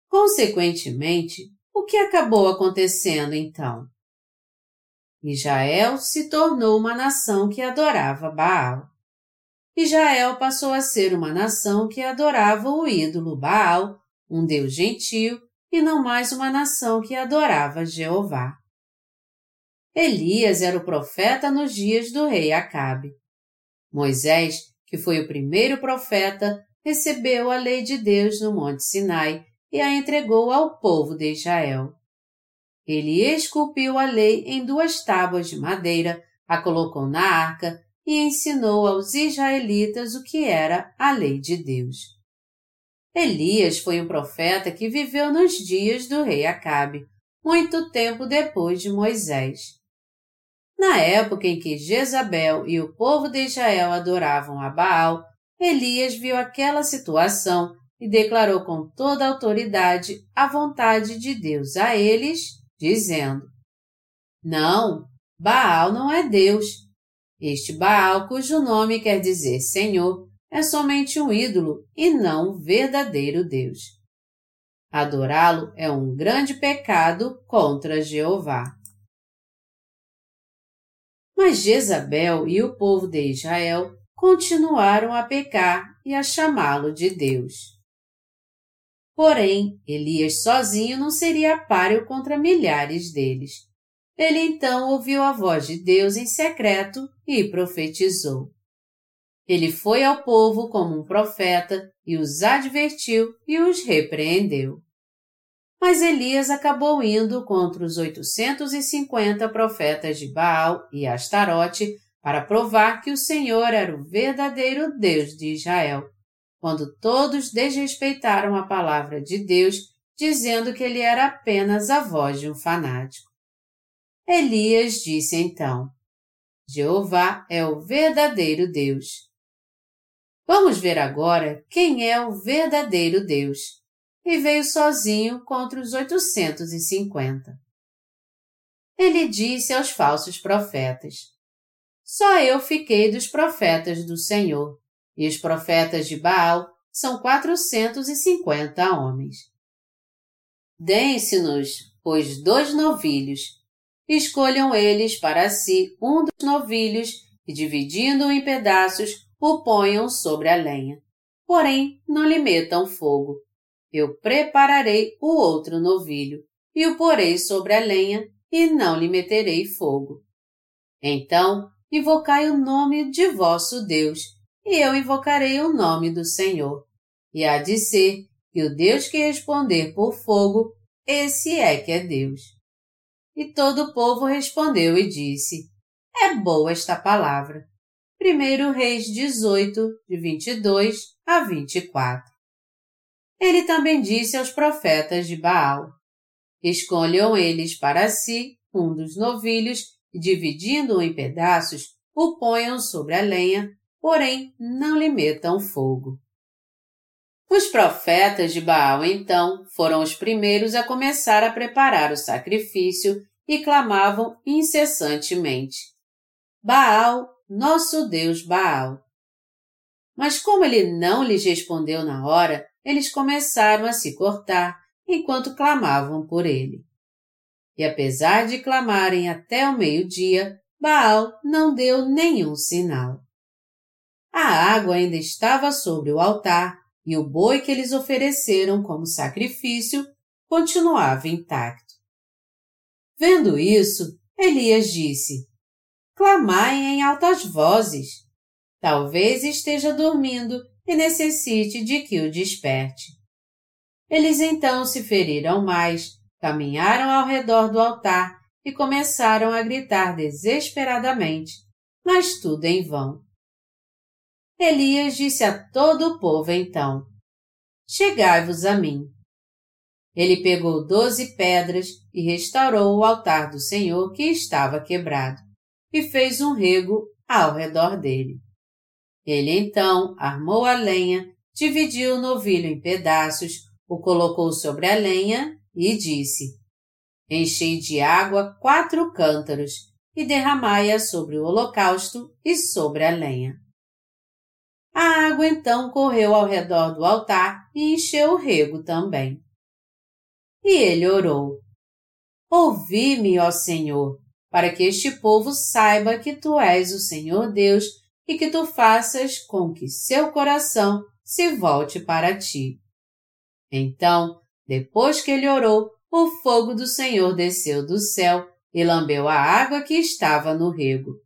Consequentemente, o que acabou acontecendo então? Israel se tornou uma nação que adorava Baal. Israel passou a ser uma nação que adorava o ídolo Baal, um deus gentio e não mais uma nação que adorava Jeová. Elias era o profeta nos dias do rei Acabe. Moisés, que foi o primeiro profeta, recebeu a lei de Deus no Monte Sinai e a entregou ao povo de Israel. Ele esculpiu a lei em duas tábuas de madeira, a colocou na arca e ensinou aos israelitas o que era a lei de Deus. Elias foi um profeta que viveu nos dias do rei Acabe, muito tempo depois de Moisés. Na época em que Jezabel e o povo de Israel adoravam a Baal, Elias viu aquela situação e declarou com toda a autoridade a vontade de Deus a eles, dizendo: Não, Baal não é Deus. Este Baal, cujo nome quer dizer Senhor, é somente um ídolo e não verdadeiro Deus. Adorá-lo é um grande pecado contra Jeová. Mas Jezabel e o povo de Israel continuaram a pecar e a chamá-lo de Deus. Porém, Elias sozinho não seria páreo contra milhares deles. Ele então ouviu a voz de Deus em secreto e profetizou. Ele foi ao povo como um profeta e os advertiu e os repreendeu. Mas Elias acabou indo contra os 850 profetas de Baal e Astarote para provar que o Senhor era o verdadeiro Deus de Israel, quando todos desrespeitaram a palavra de Deus, dizendo que ele era apenas a voz de um fanático. Elias disse então: Jeová é o verdadeiro Deus. Vamos ver agora quem é o verdadeiro Deus. E veio sozinho contra os 850. Ele disse aos falsos profetas: só eu fiquei dos profetas do Senhor, e os profetas de Baal são quatrocentos e cinquenta homens. Deem-se-nos, pois, dois novilhos. Escolham eles para si um dos novilhos e, dividindo-o em pedaços, o ponham sobre a lenha. Porém, não lhe metam fogo. Eu prepararei o outro novilho e o porei sobre a lenha e não lhe meterei fogo. Então invocai o nome de vosso Deus, e eu invocarei o nome do Senhor. E há de ser que o Deus que responder por fogo, esse é que é Deus. E todo o povo respondeu e disse, é boa esta palavra. 1 Reis 18, de 22 a 24. Ele também disse aos profetas de Baal, Escolham eles para si um dos novilhos e dividindo-o em pedaços, o ponham sobre a lenha, porém não lhe metam fogo. Os profetas de Baal, então, foram os primeiros a começar a preparar o sacrifício e clamavam incessantemente: Baal, nosso Deus Baal. Mas como ele não lhes respondeu na hora, eles começaram a se cortar enquanto clamavam por ele. E apesar de clamarem até o meio-dia, Baal não deu nenhum sinal. A água ainda estava sobre o altar e o boi que eles ofereceram como sacrifício continuava intacto. Vendo isso, Elias disse: Clamai em altas vozes. Talvez esteja dormindo e necessite de que o desperte. Eles então se feriram mais, caminharam ao redor do altar e começaram a gritar desesperadamente, mas tudo em vão. Elias disse a todo o povo então: Chegai-vos a mim. Ele pegou doze pedras e restaurou o altar do Senhor que estava quebrado, e fez um rego ao redor dele. Ele então armou a lenha, dividiu o novilho em pedaços, o colocou sobre a lenha e disse: Enchei de água quatro cântaros e derramai-a sobre o holocausto e sobre a lenha. A água então correu ao redor do altar e encheu o rego também. E ele orou: Ouvi-me, ó Senhor, para que este povo saiba que tu és o Senhor Deus e que tu faças com que seu coração se volte para ti. Então, depois que ele orou, o fogo do Senhor desceu do céu e lambeu a água que estava no rego.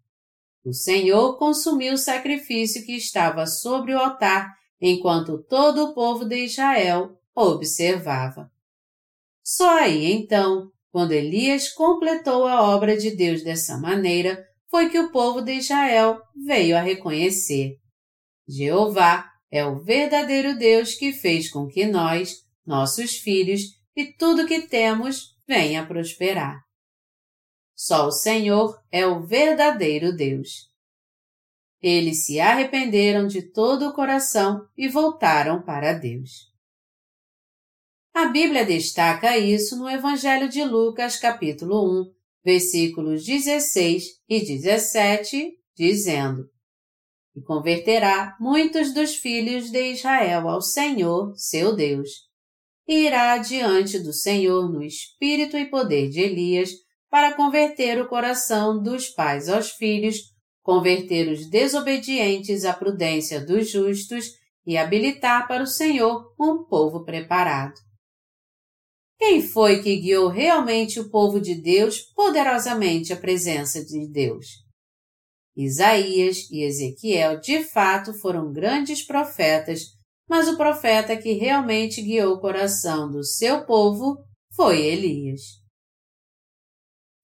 O Senhor consumiu o sacrifício que estava sobre o altar, enquanto todo o povo de Israel observava. Só aí então, quando Elias completou a obra de Deus dessa maneira, foi que o povo de Israel veio a reconhecer. Jeová é o verdadeiro Deus que fez com que nós, nossos filhos, e tudo que temos venha prosperar. Só o Senhor é o verdadeiro Deus. Eles se arrependeram de todo o coração e voltaram para Deus. Bíblia destaca isso no Evangelho de Lucas, capítulo 1, versículos 16 e 17, dizendo: E converterá muitos dos filhos de Israel ao Senhor, seu Deus, e irá diante do Senhor no espírito e poder de Elias, para converter o coração dos pais aos filhos, converter os desobedientes à prudência dos justos e habilitar para o Senhor um povo preparado. Quem foi que guiou realmente o povo de Deus poderosamente à presença de Deus? Isaías e Ezequiel de fato foram grandes profetas, mas o profeta que realmente guiou o coração do seu povo foi Elias.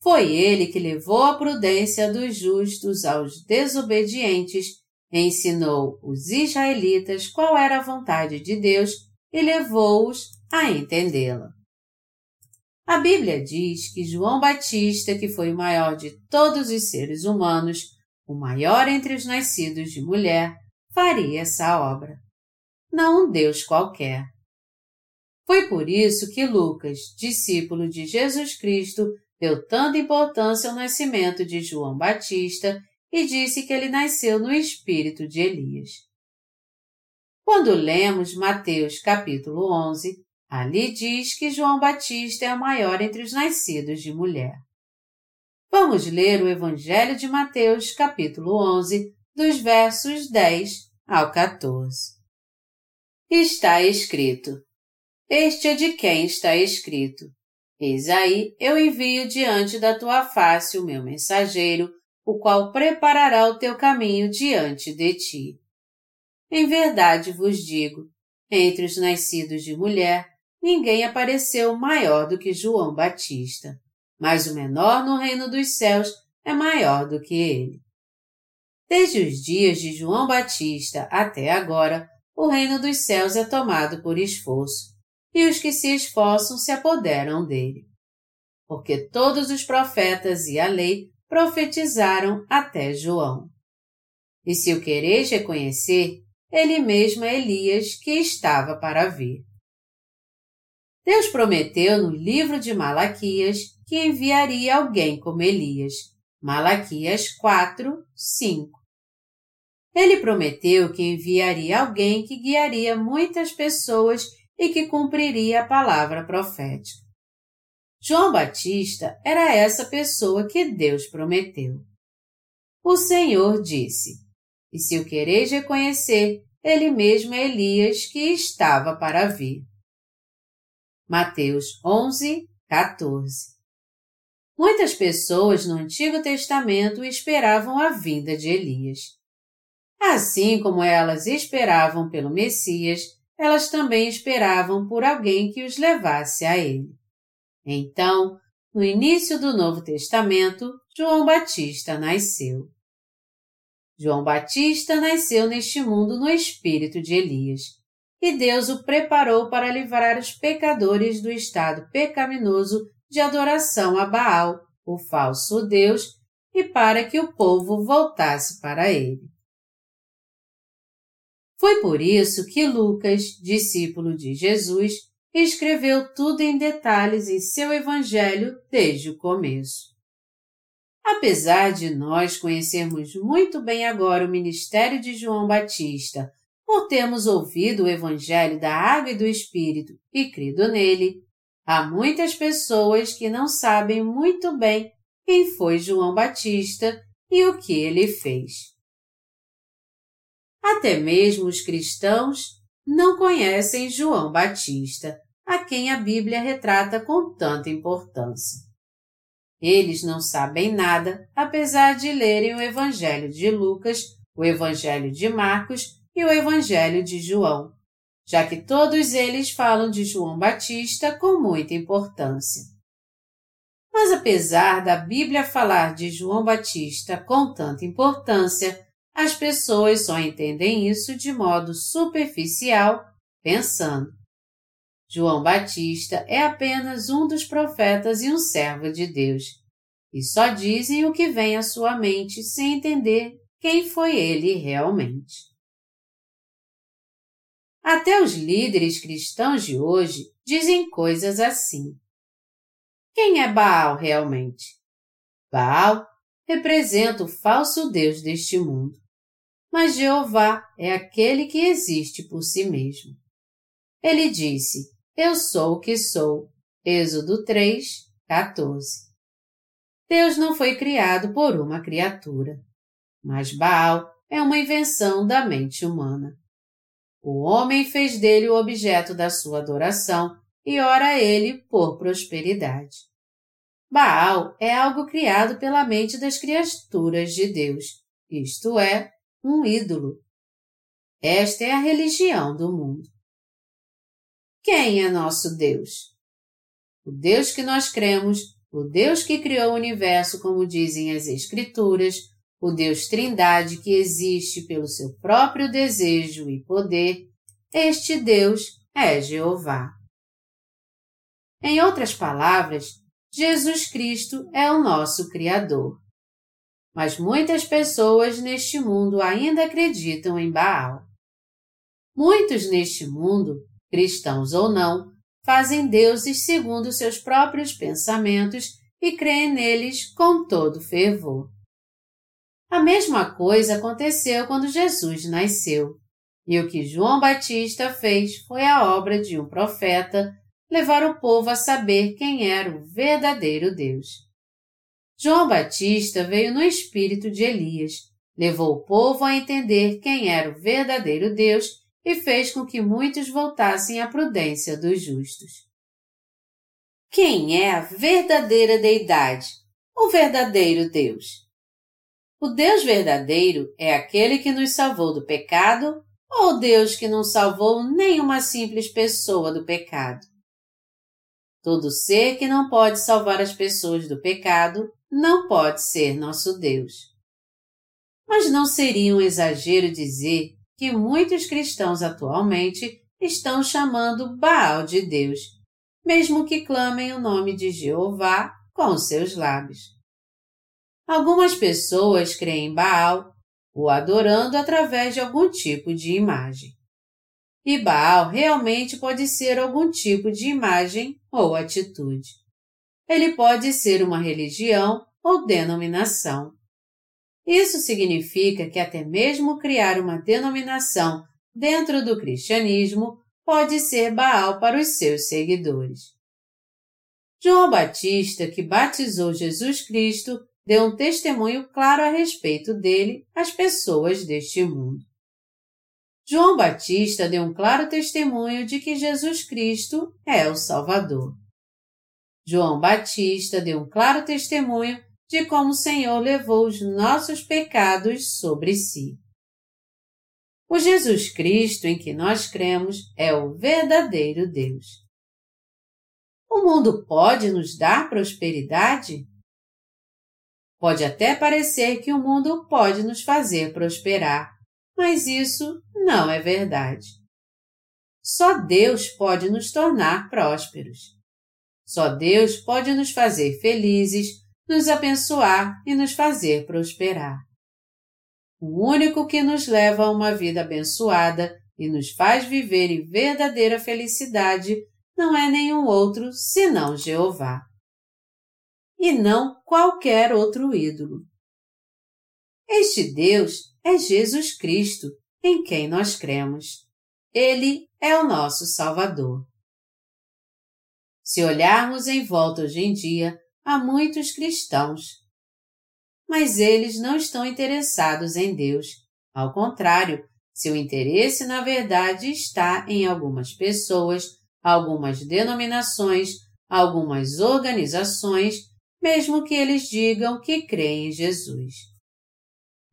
Foi ele que levou a prudência dos justos aos desobedientes, ensinou os israelitas qual era a vontade de Deus e levou-os a entendê-la. A Bíblia diz que João Batista, que foi o maior de todos os seres humanos, o maior entre os nascidos de mulher, faria essa obra. Não um Deus qualquer. Foi por isso que Lucas, discípulo de Jesus Cristo, deu tanta importância ao nascimento de João Batista e disse que ele nasceu no espírito de Elias. Quando lemos Mateus capítulo 11, Ali diz que João Batista é o maior entre os nascidos de mulher. Vamos ler o Evangelho de Mateus, capítulo 11, dos versos 10 ao 14. Está escrito: Este é de quem está escrito: Eis aí, eu envio diante da tua face o meu mensageiro, o qual preparará o teu caminho diante de ti. Em verdade vos digo: entre os nascidos de mulher, ninguém apareceu maior do que João Batista, mas o menor no reino dos céus é maior do que ele. Desde os dias de João Batista até agora, o reino dos céus é tomado por esforço, e os que se esforçam se apoderam dele. Porque todos os profetas e a lei profetizaram até João. E se o quereis reconhecer, ele mesmo é Elias que estava para vir. Deus prometeu no livro de Malaquias que enviaria alguém como Elias. Malaquias 4, 5. Ele prometeu que enviaria alguém que guiaria muitas pessoas e que cumpriria a palavra profética. João Batista era essa pessoa que Deus prometeu. O Senhor disse: E se o quereis reconhecer, ele mesmo é Elias que estava para vir. Mateus 11, 14. Muitas pessoas no Antigo Testamento esperavam a vinda de Elias. Assim como elas esperavam pelo Messias, elas também esperavam por alguém que os levasse a ele. Então, no início do Novo Testamento, João Batista nasceu. João Batista nasceu neste mundo no espírito de Elias e Deus o preparou para livrar os pecadores do estado pecaminoso de adoração a Baal, o falso Deus, e para que o povo voltasse para ele. Foi por isso que Lucas, discípulo de Jesus, escreveu tudo em detalhes em seu Evangelho desde o começo. Apesar de nós conhecermos muito bem agora o ministério de João Batista, por termos ouvido o Evangelho da Água e do Espírito e crido nele, há muitas pessoas que não sabem muito bem quem foi João Batista e o que ele fez. Até mesmo os cristãos não conhecem João Batista, a quem a Bíblia retrata com tanta importância. Eles não sabem nada, apesar de lerem o Evangelho de Lucas, o Evangelho de Marcos e o Evangelho de João, já que todos eles falam de João Batista com muita importância. Mas apesar da Bíblia falar de João Batista com tanta importância, as pessoas só entendem isso de modo superficial, pensando. João Batista é apenas um dos profetas e um servo de Deus, e só dizem o que vem à sua mente sem entender quem foi ele realmente. Até os líderes cristãos de hoje dizem coisas assim. Quem é Baal realmente? Baal representa o falso Deus deste mundo, mas Jeová é aquele que existe por si mesmo. Ele disse: Eu sou o que sou. Êxodo 3, 14. Deus não foi criado por uma criatura, mas Baal é uma invenção da mente humana. O homem fez dele o objeto da sua adoração e ora a ele por prosperidade. Baal é algo criado pela mente das criaturas de Deus, isto é, um ídolo. Esta é a religião do mundo. Quem é nosso Deus? O Deus que nós cremos, o Deus que criou o universo, como dizem as Escrituras, o Deus Trindade que existe pelo seu próprio desejo e poder, este Deus é Jeová. Em outras palavras, Jesus Cristo é o nosso Criador. Mas muitas pessoas neste mundo ainda acreditam em Baal. Muitos neste mundo, cristãos ou não, fazem deuses segundo seus próprios pensamentos e creem neles com todo fervor. A mesma coisa aconteceu quando Jesus nasceu. E o que João Batista fez foi a obra de um profeta, levar o povo a saber quem era o verdadeiro Deus. João Batista veio no espírito de Elias, levou o povo a entender quem era o verdadeiro Deus e fez com que muitos voltassem à prudência dos justos. Quem é a verdadeira deidade, o verdadeiro Deus? O Deus verdadeiro é aquele que nos salvou do pecado ou Deus que não salvou nenhuma simples pessoa do pecado? Todo ser que não pode salvar as pessoas do pecado não pode ser nosso Deus. Mas não seria um exagero dizer que muitos cristãos atualmente estão chamando Baal de Deus, mesmo que clamem o nome de Jeová com seus lábios. Algumas pessoas creem em Baal, o adorando através de algum tipo de imagem. E Baal realmente pode ser algum tipo de imagem ou atitude. Ele pode ser uma religião ou denominação. Isso significa que até mesmo criar uma denominação dentro do cristianismo pode ser Baal para os seus seguidores. João Batista, que batizou Jesus Cristo, deu um testemunho claro a respeito dele às pessoas deste mundo. João Batista deu um claro testemunho de que Jesus Cristo é o Salvador. João Batista deu um claro testemunho de como o Senhor levou os nossos pecados sobre si. O Jesus Cristo em que nós cremos é o verdadeiro Deus. O mundo pode nos dar prosperidade? Pode até parecer que o mundo pode nos fazer prosperar, mas isso não é verdade. Só Deus pode nos tornar prósperos. Só Deus pode nos fazer felizes, nos abençoar e nos fazer prosperar. O único que nos leva a uma vida abençoada e nos faz viver em verdadeira felicidade não é nenhum outro senão Jeová e não qualquer outro ídolo. Este Deus é Jesus Cristo, em quem nós cremos. Ele é o nosso Salvador. Se olharmos em volta hoje em dia, há muitos cristãos. Mas eles não estão interessados em Deus. Ao contrário, seu interesse, na verdade, está em algumas pessoas, algumas denominações, algumas organizações mesmo que eles digam que creem em Jesus.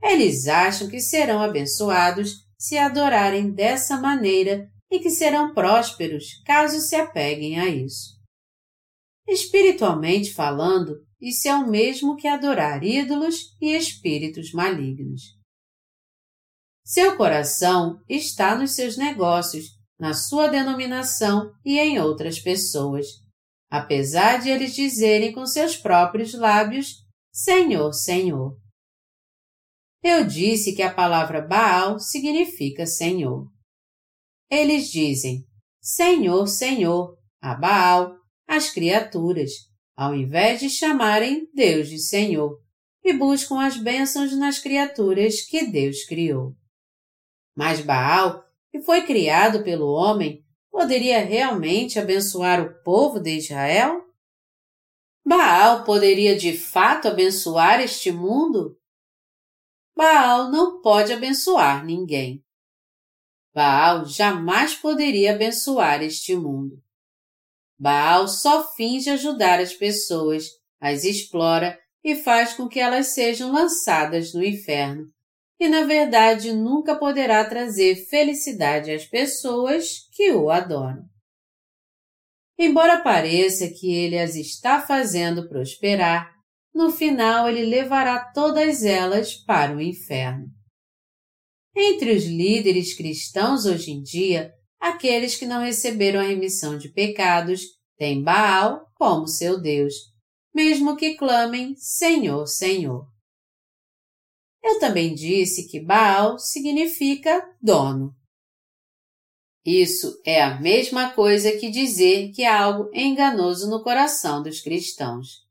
Eles acham que serão abençoados se adorarem dessa maneira e que serão prósperos caso se apeguem a isso. Espiritualmente falando, isso é o mesmo que adorar ídolos e espíritos malignos. Seu coração está nos seus negócios, na sua denominação e em outras pessoas, apesar de eles dizerem com seus próprios lábios: Senhor, Senhor. Eu disse que a palavra Baal significa Senhor. Eles dizem: Senhor, Senhor, a Baal, as criaturas, ao invés de chamarem Deus de Senhor, e buscam as bênçãos nas criaturas que Deus criou. Mas Baal, que foi criado pelo homem, poderia realmente abençoar o povo de Israel? Baal poderia de fato abençoar este mundo? Baal não pode abençoar ninguém. Baal jamais poderia abençoar este mundo. Baal só finge ajudar as pessoas, as explora e faz com que elas sejam lançadas no inferno, e na verdade nunca poderá trazer felicidade às pessoas que o adoram. Embora pareça que ele as está fazendo prosperar, no final ele levará todas elas para o inferno. Entre os líderes cristãos hoje em dia, aqueles que não receberam a remissão de pecados têm Baal como seu Deus, mesmo que clamem Senhor, Senhor. Eu também disse que Baal significa dono. Isso é a mesma coisa que dizer que há algo enganoso no coração dos cristãos.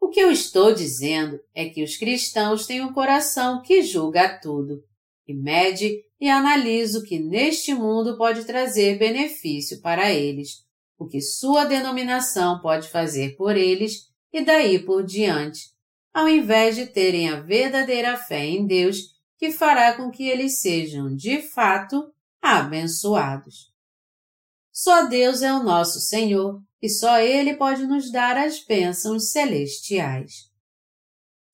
O que eu estou dizendo é que os cristãos têm um coração que julga tudo, e mede e analisa o que neste mundo pode trazer benefício para eles, o que sua denominação pode fazer por eles e daí por diante, ao invés de terem a verdadeira fé em Deus que fará com que eles sejam, de fato, abençoados. Só Deus é o nosso Senhor e só Ele pode nos dar as bênçãos celestiais.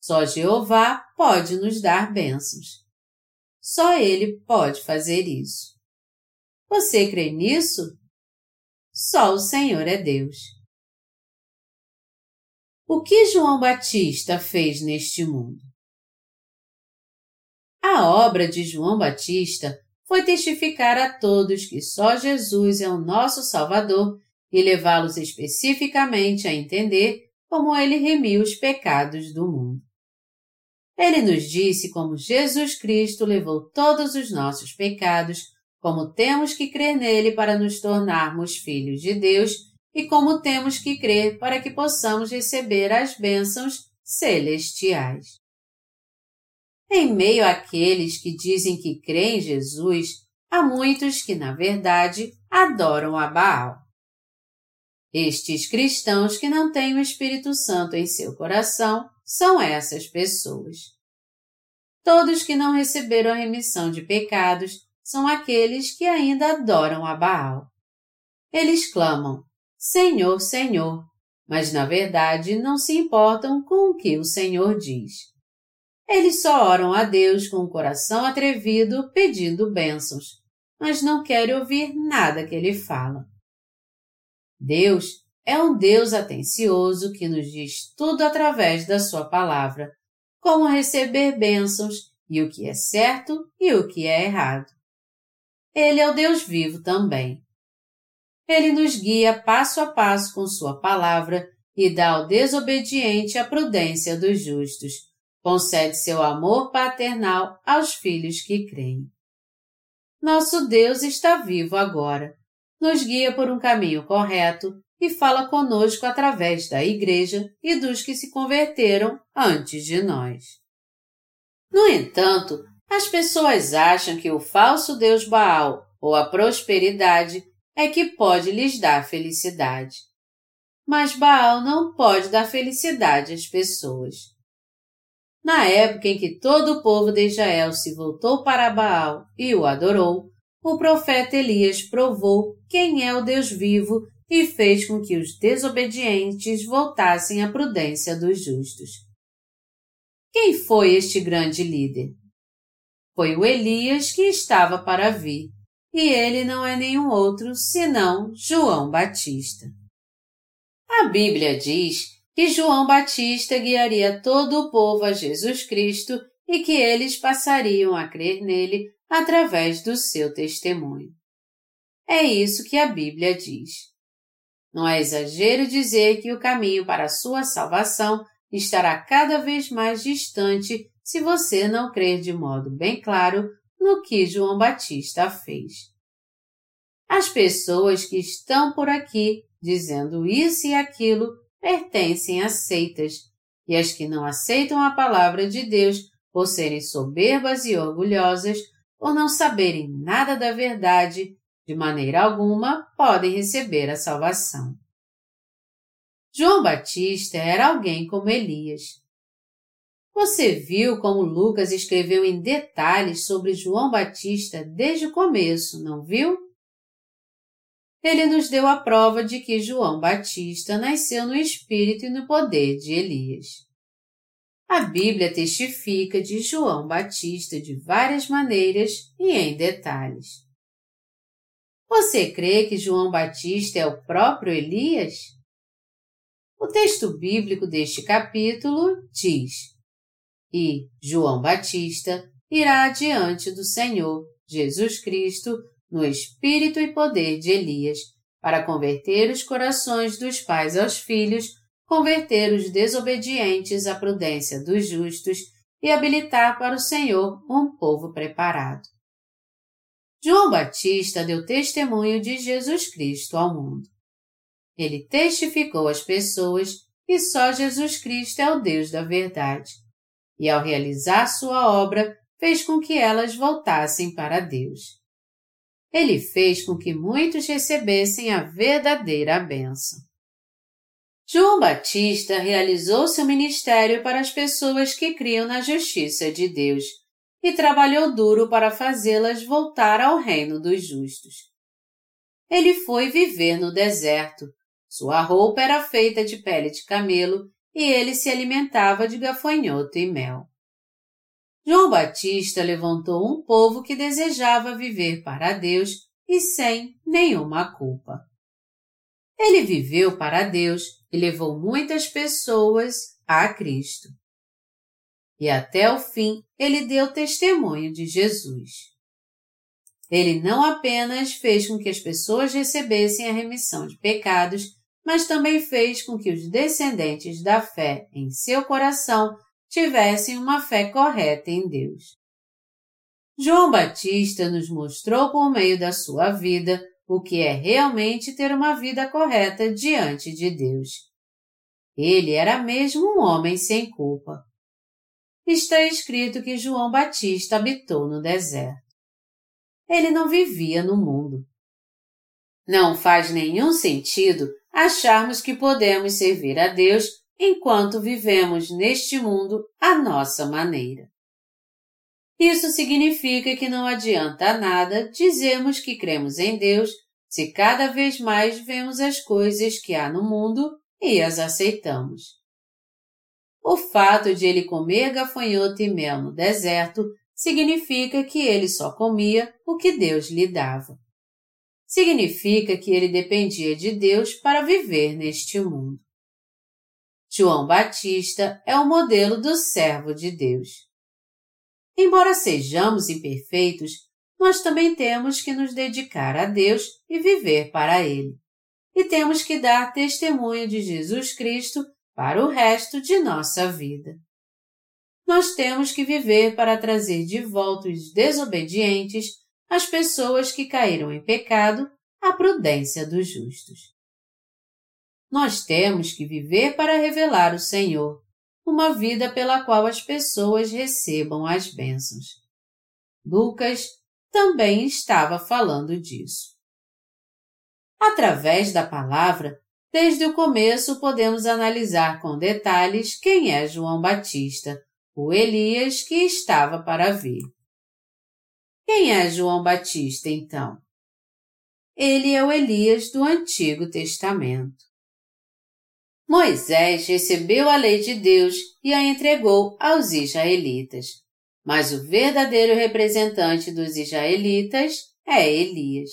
Só Jeová pode nos dar bênçãos. Só Ele pode fazer isso. Você crê nisso? Só o Senhor é Deus. O que João Batista fez neste mundo? A obra de João Batista foi testificar a todos que só Jesus é o nosso Salvador e levá-los especificamente a entender como ele remiu os pecados do mundo. Ele nos disse como Jesus Cristo levou todos os nossos pecados, como temos que crer nele para nos tornarmos filhos de Deus e como temos que crer para que possamos receber as bênçãos celestiais. Em meio àqueles que dizem que creem em Jesus, há muitos que, na verdade, adoram a Baal. Estes cristãos que não têm o Espírito Santo em seu coração são essas pessoas. Todos que não receberam a remissão de pecados são aqueles que ainda adoram a Baal. Eles clamam, Senhor, Senhor, mas na verdade não se importam com o que o Senhor diz. Eles só oram a Deus com o coração atrevido pedindo bênçãos, mas não querem ouvir nada que ele fala. Deus é um Deus atencioso que nos diz tudo através da sua palavra, como receber bênçãos e o que é certo e o que é errado. Ele é o Deus vivo também. Ele nos guia passo a passo com sua palavra e dá ao desobediente a prudência dos justos concede seu amor paternal aos filhos que creem. Nosso Deus está vivo agora, nos guia por um caminho correto e fala conosco através da Igreja e dos que se converteram antes de nós. No entanto, as pessoas acham que o falso Deus Baal ou a prosperidade é que pode lhes dar felicidade. Mas Baal não pode dar felicidade às pessoas. Na época em que todo o povo de Israel se voltou para Baal e o adorou, o profeta Elias provou quem é o Deus vivo e fez com que os desobedientes voltassem à prudência dos justos. Quem foi este grande líder? Foi o Elias que estava para vir, e ele não é nenhum outro senão João Batista. A Bíblia diz que João Batista guiaria todo o povo a Jesus Cristo e que eles passariam a crer nele através do seu testemunho. É isso que a Bíblia diz. Não é exagero dizer que o caminho para a sua salvação estará cada vez mais distante se você não crer de modo bem claro no que João Batista fez. as pessoas que estão por aqui dizendo isso e aquilo pertencem a seitas, e as que não aceitam a palavra de Deus por serem soberbas e orgulhosas ou não saberem nada da verdade, de maneira alguma podem receber a salvação. João Batista era alguém como Elias. Você viu como Lucas escreveu em detalhes sobre João Batista desde o começo, não viu? Ele nos deu a prova de que João Batista nasceu no espírito e no poder de Elias. A Bíblia testifica de João Batista de várias maneiras e em detalhes. Você crê que João Batista é o próprio Elias? O texto bíblico deste capítulo diz: E João Batista irá adiante do Senhor Jesus Cristo no espírito e poder de Elias, para converter os corações dos pais aos filhos, converter os desobedientes à prudência dos justos e habilitar para o Senhor um povo preparado. João Batista deu testemunho de Jesus Cristo ao mundo. Ele testificou às pessoas que só Jesus Cristo é o Deus da verdade, e ao realizar sua obra, fez com que elas voltassem para Deus. Ele fez com que muitos recebessem a verdadeira bênção. João Batista realizou seu ministério para as pessoas que criam na justiça de Deus e trabalhou duro para fazê-las voltar ao reino dos justos. Ele foi viver no deserto. Sua roupa era feita de pele de camelo e ele se alimentava de gafanhoto e mel. João Batista levantou um povo que desejava viver para Deus e sem nenhuma culpa. Ele viveu para Deus e levou muitas pessoas a Cristo. E até o fim ele deu testemunho de Jesus. Ele não apenas fez com que as pessoas recebessem a remissão de pecados, mas também fez com que os descendentes da fé em seu coração tivessem uma fé correta em Deus. João Batista nos mostrou por meio da sua vida o que é realmente ter uma vida correta diante de Deus. Ele era mesmo um homem sem culpa. Está escrito que João Batista habitou no deserto. Ele não vivia no mundo. Não faz nenhum sentido acharmos que podemos servir a Deus enquanto vivemos neste mundo à nossa maneira. Isso significa que não adianta nada dizermos que cremos em Deus se cada vez mais vemos as coisas que há no mundo e as aceitamos. O fato de ele comer gafanhoto e mel no deserto significa que ele só comia o que Deus lhe dava. Significa que ele dependia de Deus para viver neste mundo. João Batista é o modelo do servo de Deus. Embora sejamos imperfeitos, nós também temos que nos dedicar a Deus e viver para Ele. E temos que dar testemunho de Jesus Cristo para o resto de nossa vida. Nós temos que viver para trazer de volta os desobedientes, as pessoas que caíram em pecado, à prudência dos justos. Nós temos que viver para revelar o Senhor, uma vida pela qual as pessoas recebam as bênçãos. Lucas também estava falando disso. Através da palavra, desde o começo podemos analisar com detalhes quem é João Batista, o Elias que estava para vir. Quem é João Batista, então? Ele é o Elias do Antigo Testamento. Moisés recebeu a lei de Deus e a entregou aos israelitas. Mas o verdadeiro representante dos israelitas é Elias.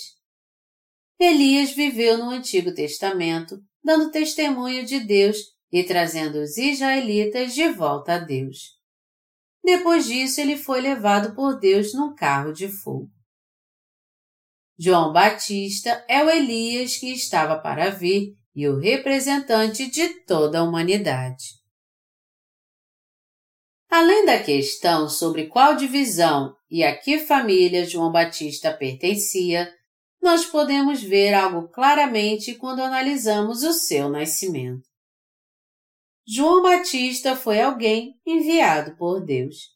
Elias viveu no Antigo Testamento, dando testemunho de Deus e trazendo os israelitas de volta a Deus. Depois disso, ele foi levado por Deus num carro de fogo. João Batista é o Elias que estava para vir e o representante de toda a humanidade. Além da questão sobre qual divisão e a que família João Batista pertencia, nós podemos ver algo claramente quando analisamos o seu nascimento. João Batista foi alguém enviado por Deus.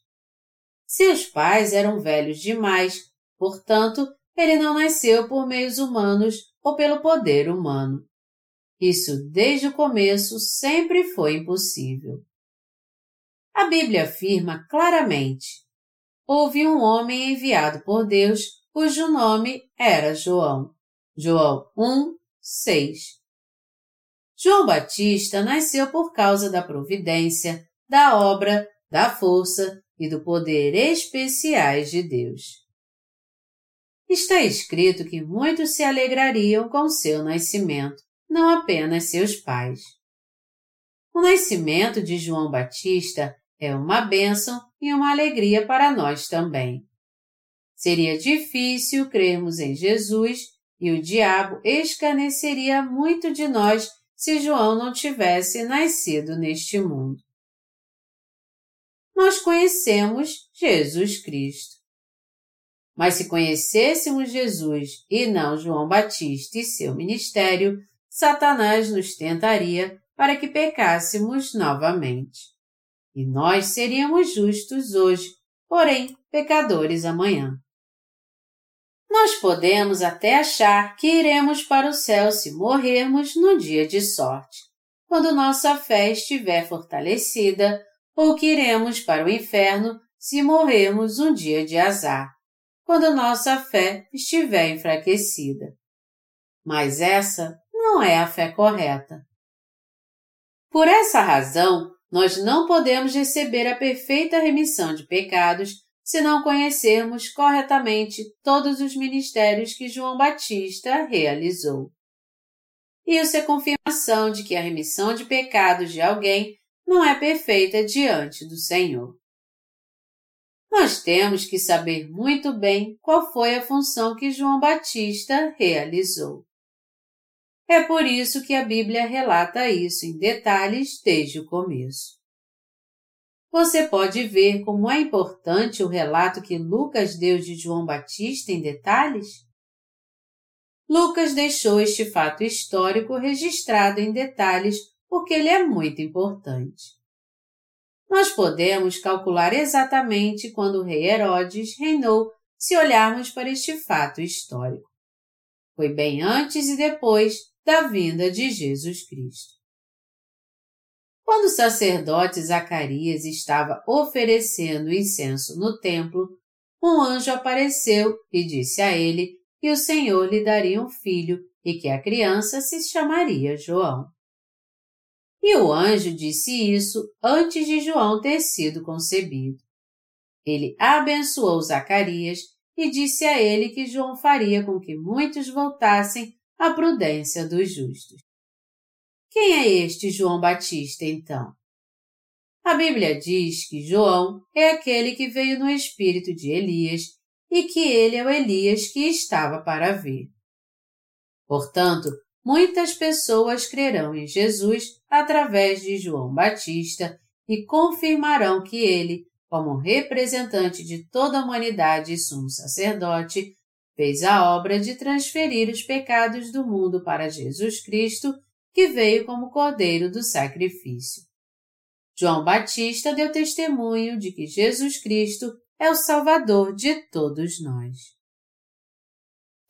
Seus pais eram velhos demais, portanto, ele não nasceu por meios humanos ou pelo poder humano. Isso, desde o começo, sempre foi impossível. A Bíblia afirma claramente: houve um homem enviado por Deus cujo nome era João. João 1, 6. João Batista nasceu por causa da providência, da obra, da força e do poder especiais de Deus. Está escrito que muitos se alegrariam com seu nascimento, não apenas seus pais. O nascimento de João Batista é uma bênção e uma alegria para nós também. Seria difícil crermos em Jesus e o diabo escarneceria muito de nós se João não tivesse nascido neste mundo. Nós conhecemos Jesus Cristo. Mas se conhecêssemos Jesus e não João Batista e seu ministério, Satanás nos tentaria para que pecássemos novamente. E nós seríamos justos hoje, porém pecadores amanhã. Nós podemos até achar que iremos para o céu se morrermos no dia de sorte, quando nossa fé estiver fortalecida, ou que iremos para o inferno se morrermos um dia de azar, quando nossa fé estiver enfraquecida. Mas essa não é a fé correta. Por essa razão, nós não podemos receber a perfeita remissão de pecados se não conhecermos corretamente todos os ministérios que João Batista realizou. Isso é confirmação de que a remissão de pecados de alguém não é perfeita diante do Senhor. Nós temos que saber muito bem qual foi a função que João Batista realizou. É por isso que a Bíblia relata isso em detalhes desde o começo. Você pode ver como é importante o relato que Lucas deu de João Batista em detalhes? Lucas deixou este fato histórico registrado em detalhes porque ele é muito importante. Nós podemos calcular exatamente quando o rei Herodes reinou se olharmos para este fato histórico. Foi bem antes e depois da vinda de Jesus Cristo. Quando o sacerdote Zacarias estava oferecendo incenso no templo, um anjo apareceu e disse a ele que o Senhor lhe daria um filho e que a criança se chamaria João. E o anjo disse isso antes de João ter sido concebido. Ele abençoou Zacarias e disse a ele que João faria com que muitos voltassem à prudência dos justos. Quem é este João Batista, então? A Bíblia diz que João é aquele que veio no espírito de Elias e que ele é o Elias que estava para vir. Portanto, muitas pessoas crerão em Jesus através de João Batista e confirmarão que ele, como representante de toda a humanidade e sumo sacerdote, fez a obra de transferir os pecados do mundo para Jesus Cristo que veio como cordeiro do sacrifício. João Batista deu testemunho de que Jesus Cristo é o Salvador de todos nós.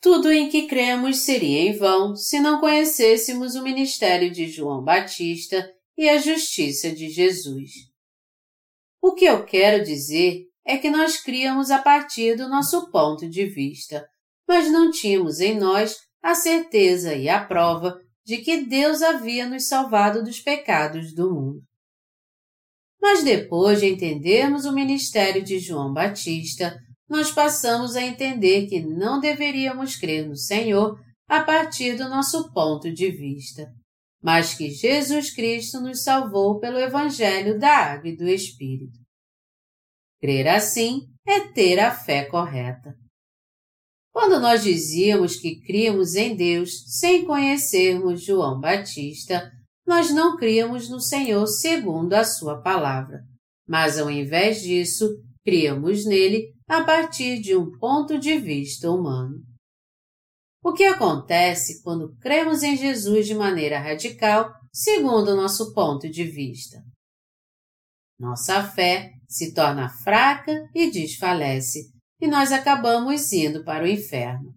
Tudo em que cremos seria em vão se não conhecêssemos o ministério de João Batista e a justiça de Jesus. O que eu quero dizer é que nós criamos a partir do nosso ponto de vista, mas não tínhamos em nós a certeza e a prova de que Deus havia nos salvado dos pecados do mundo. Mas depois de entendermos o ministério de João Batista, nós passamos a entender que não deveríamos crer no Senhor a partir do nosso ponto de vista, mas que Jesus Cristo nos salvou pelo Evangelho da Água e do Espírito. Crer assim é ter a fé correta. Quando nós dizíamos que críamos em Deus sem conhecermos João Batista, nós não críamos no Senhor segundo a Sua palavra, mas ao invés disso, críamos nele a partir de um ponto de vista humano. O que acontece quando cremos em Jesus de maneira radical, segundo o nosso ponto de vista? Nossa fé se torna fraca e desfalece, e nós acabamos indo para o inferno.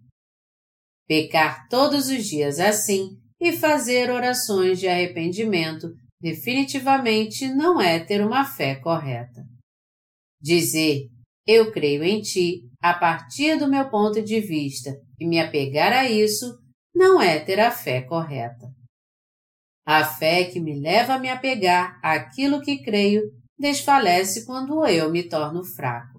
Pecar todos os dias assim e fazer orações de arrependimento definitivamente não é ter uma fé correta. Dizer eu creio em ti a partir do meu ponto de vista e me apegar a isso não é ter a fé correta. A fé que me leva a me apegar àquilo que creio desfalece quando eu me torno fraco.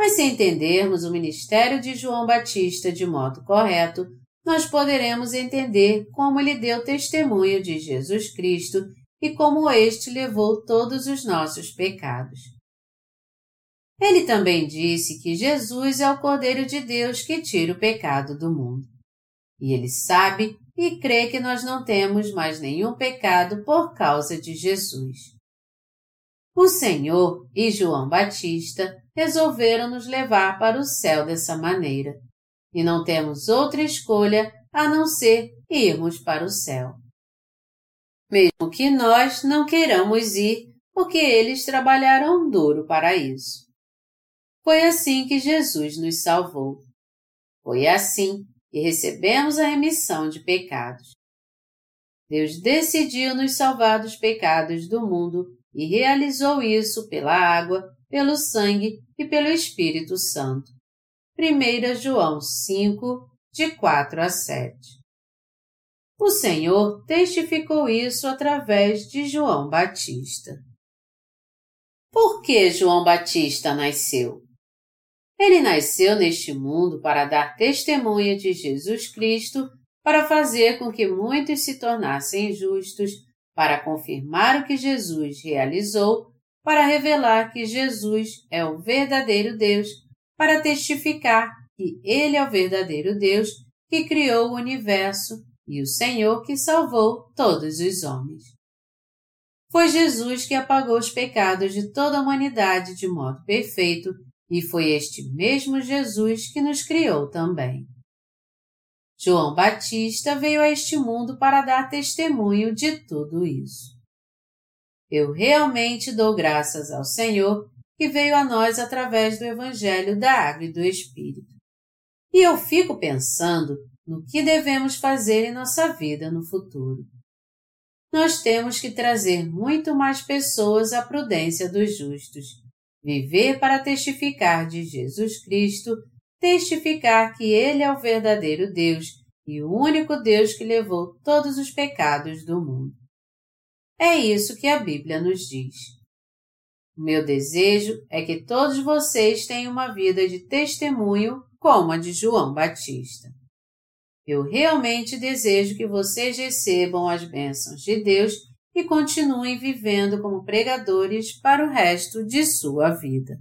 Mas se entendermos o ministério de João Batista de modo correto, nós poderemos entender como ele deu testemunho de Jesus Cristo e como este levou todos os nossos pecados. Ele também disse que Jesus é o Cordeiro de Deus que tira o pecado do mundo. E ele sabe e crê que nós não temos mais nenhum pecado por causa de Jesus. O Senhor e João Batista resolveram nos levar para o céu dessa maneira, e não temos outra escolha a não ser irmos para o céu. Mesmo que nós não queiramos ir, porque eles trabalharam duro para isso. Foi assim que Jesus nos salvou. Foi assim que recebemos a remissão de pecados. Deus decidiu nos salvar dos pecados do mundo e realizou isso pela água, pelo sangue e pelo Espírito Santo. 1 João 5, de 4 a 7. O Senhor testificou isso através de João Batista. Por que João Batista nasceu? Ele nasceu neste mundo para dar testemunha de Jesus Cristo, para fazer com que muitos se tornassem justos, para confirmar o que Jesus realizou, para revelar que Jesus é o verdadeiro Deus, para testificar que Ele é o verdadeiro Deus que criou o universo e o Senhor que salvou todos os homens. Foi Jesus que apagou os pecados de toda a humanidade de modo perfeito e foi este mesmo Jesus que nos criou também. João Batista veio a este mundo para dar testemunho de tudo isso. Eu realmente dou graças ao Senhor que veio a nós através do Evangelho da Água e do Espírito. E eu fico pensando no que devemos fazer em nossa vida no futuro. Nós temos que trazer muito mais pessoas à prudência dos justos Viver para testificar de Jesus Cristo, testificar que Ele é o verdadeiro Deus e o único Deus que levou todos os pecados do mundo. É isso que a Bíblia nos diz. Meu desejo é que todos vocês tenham uma vida de testemunho como a de João Batista. Eu realmente desejo que vocês recebam as bênçãos de Deus e continuem vivendo como pregadores para o resto de sua vida.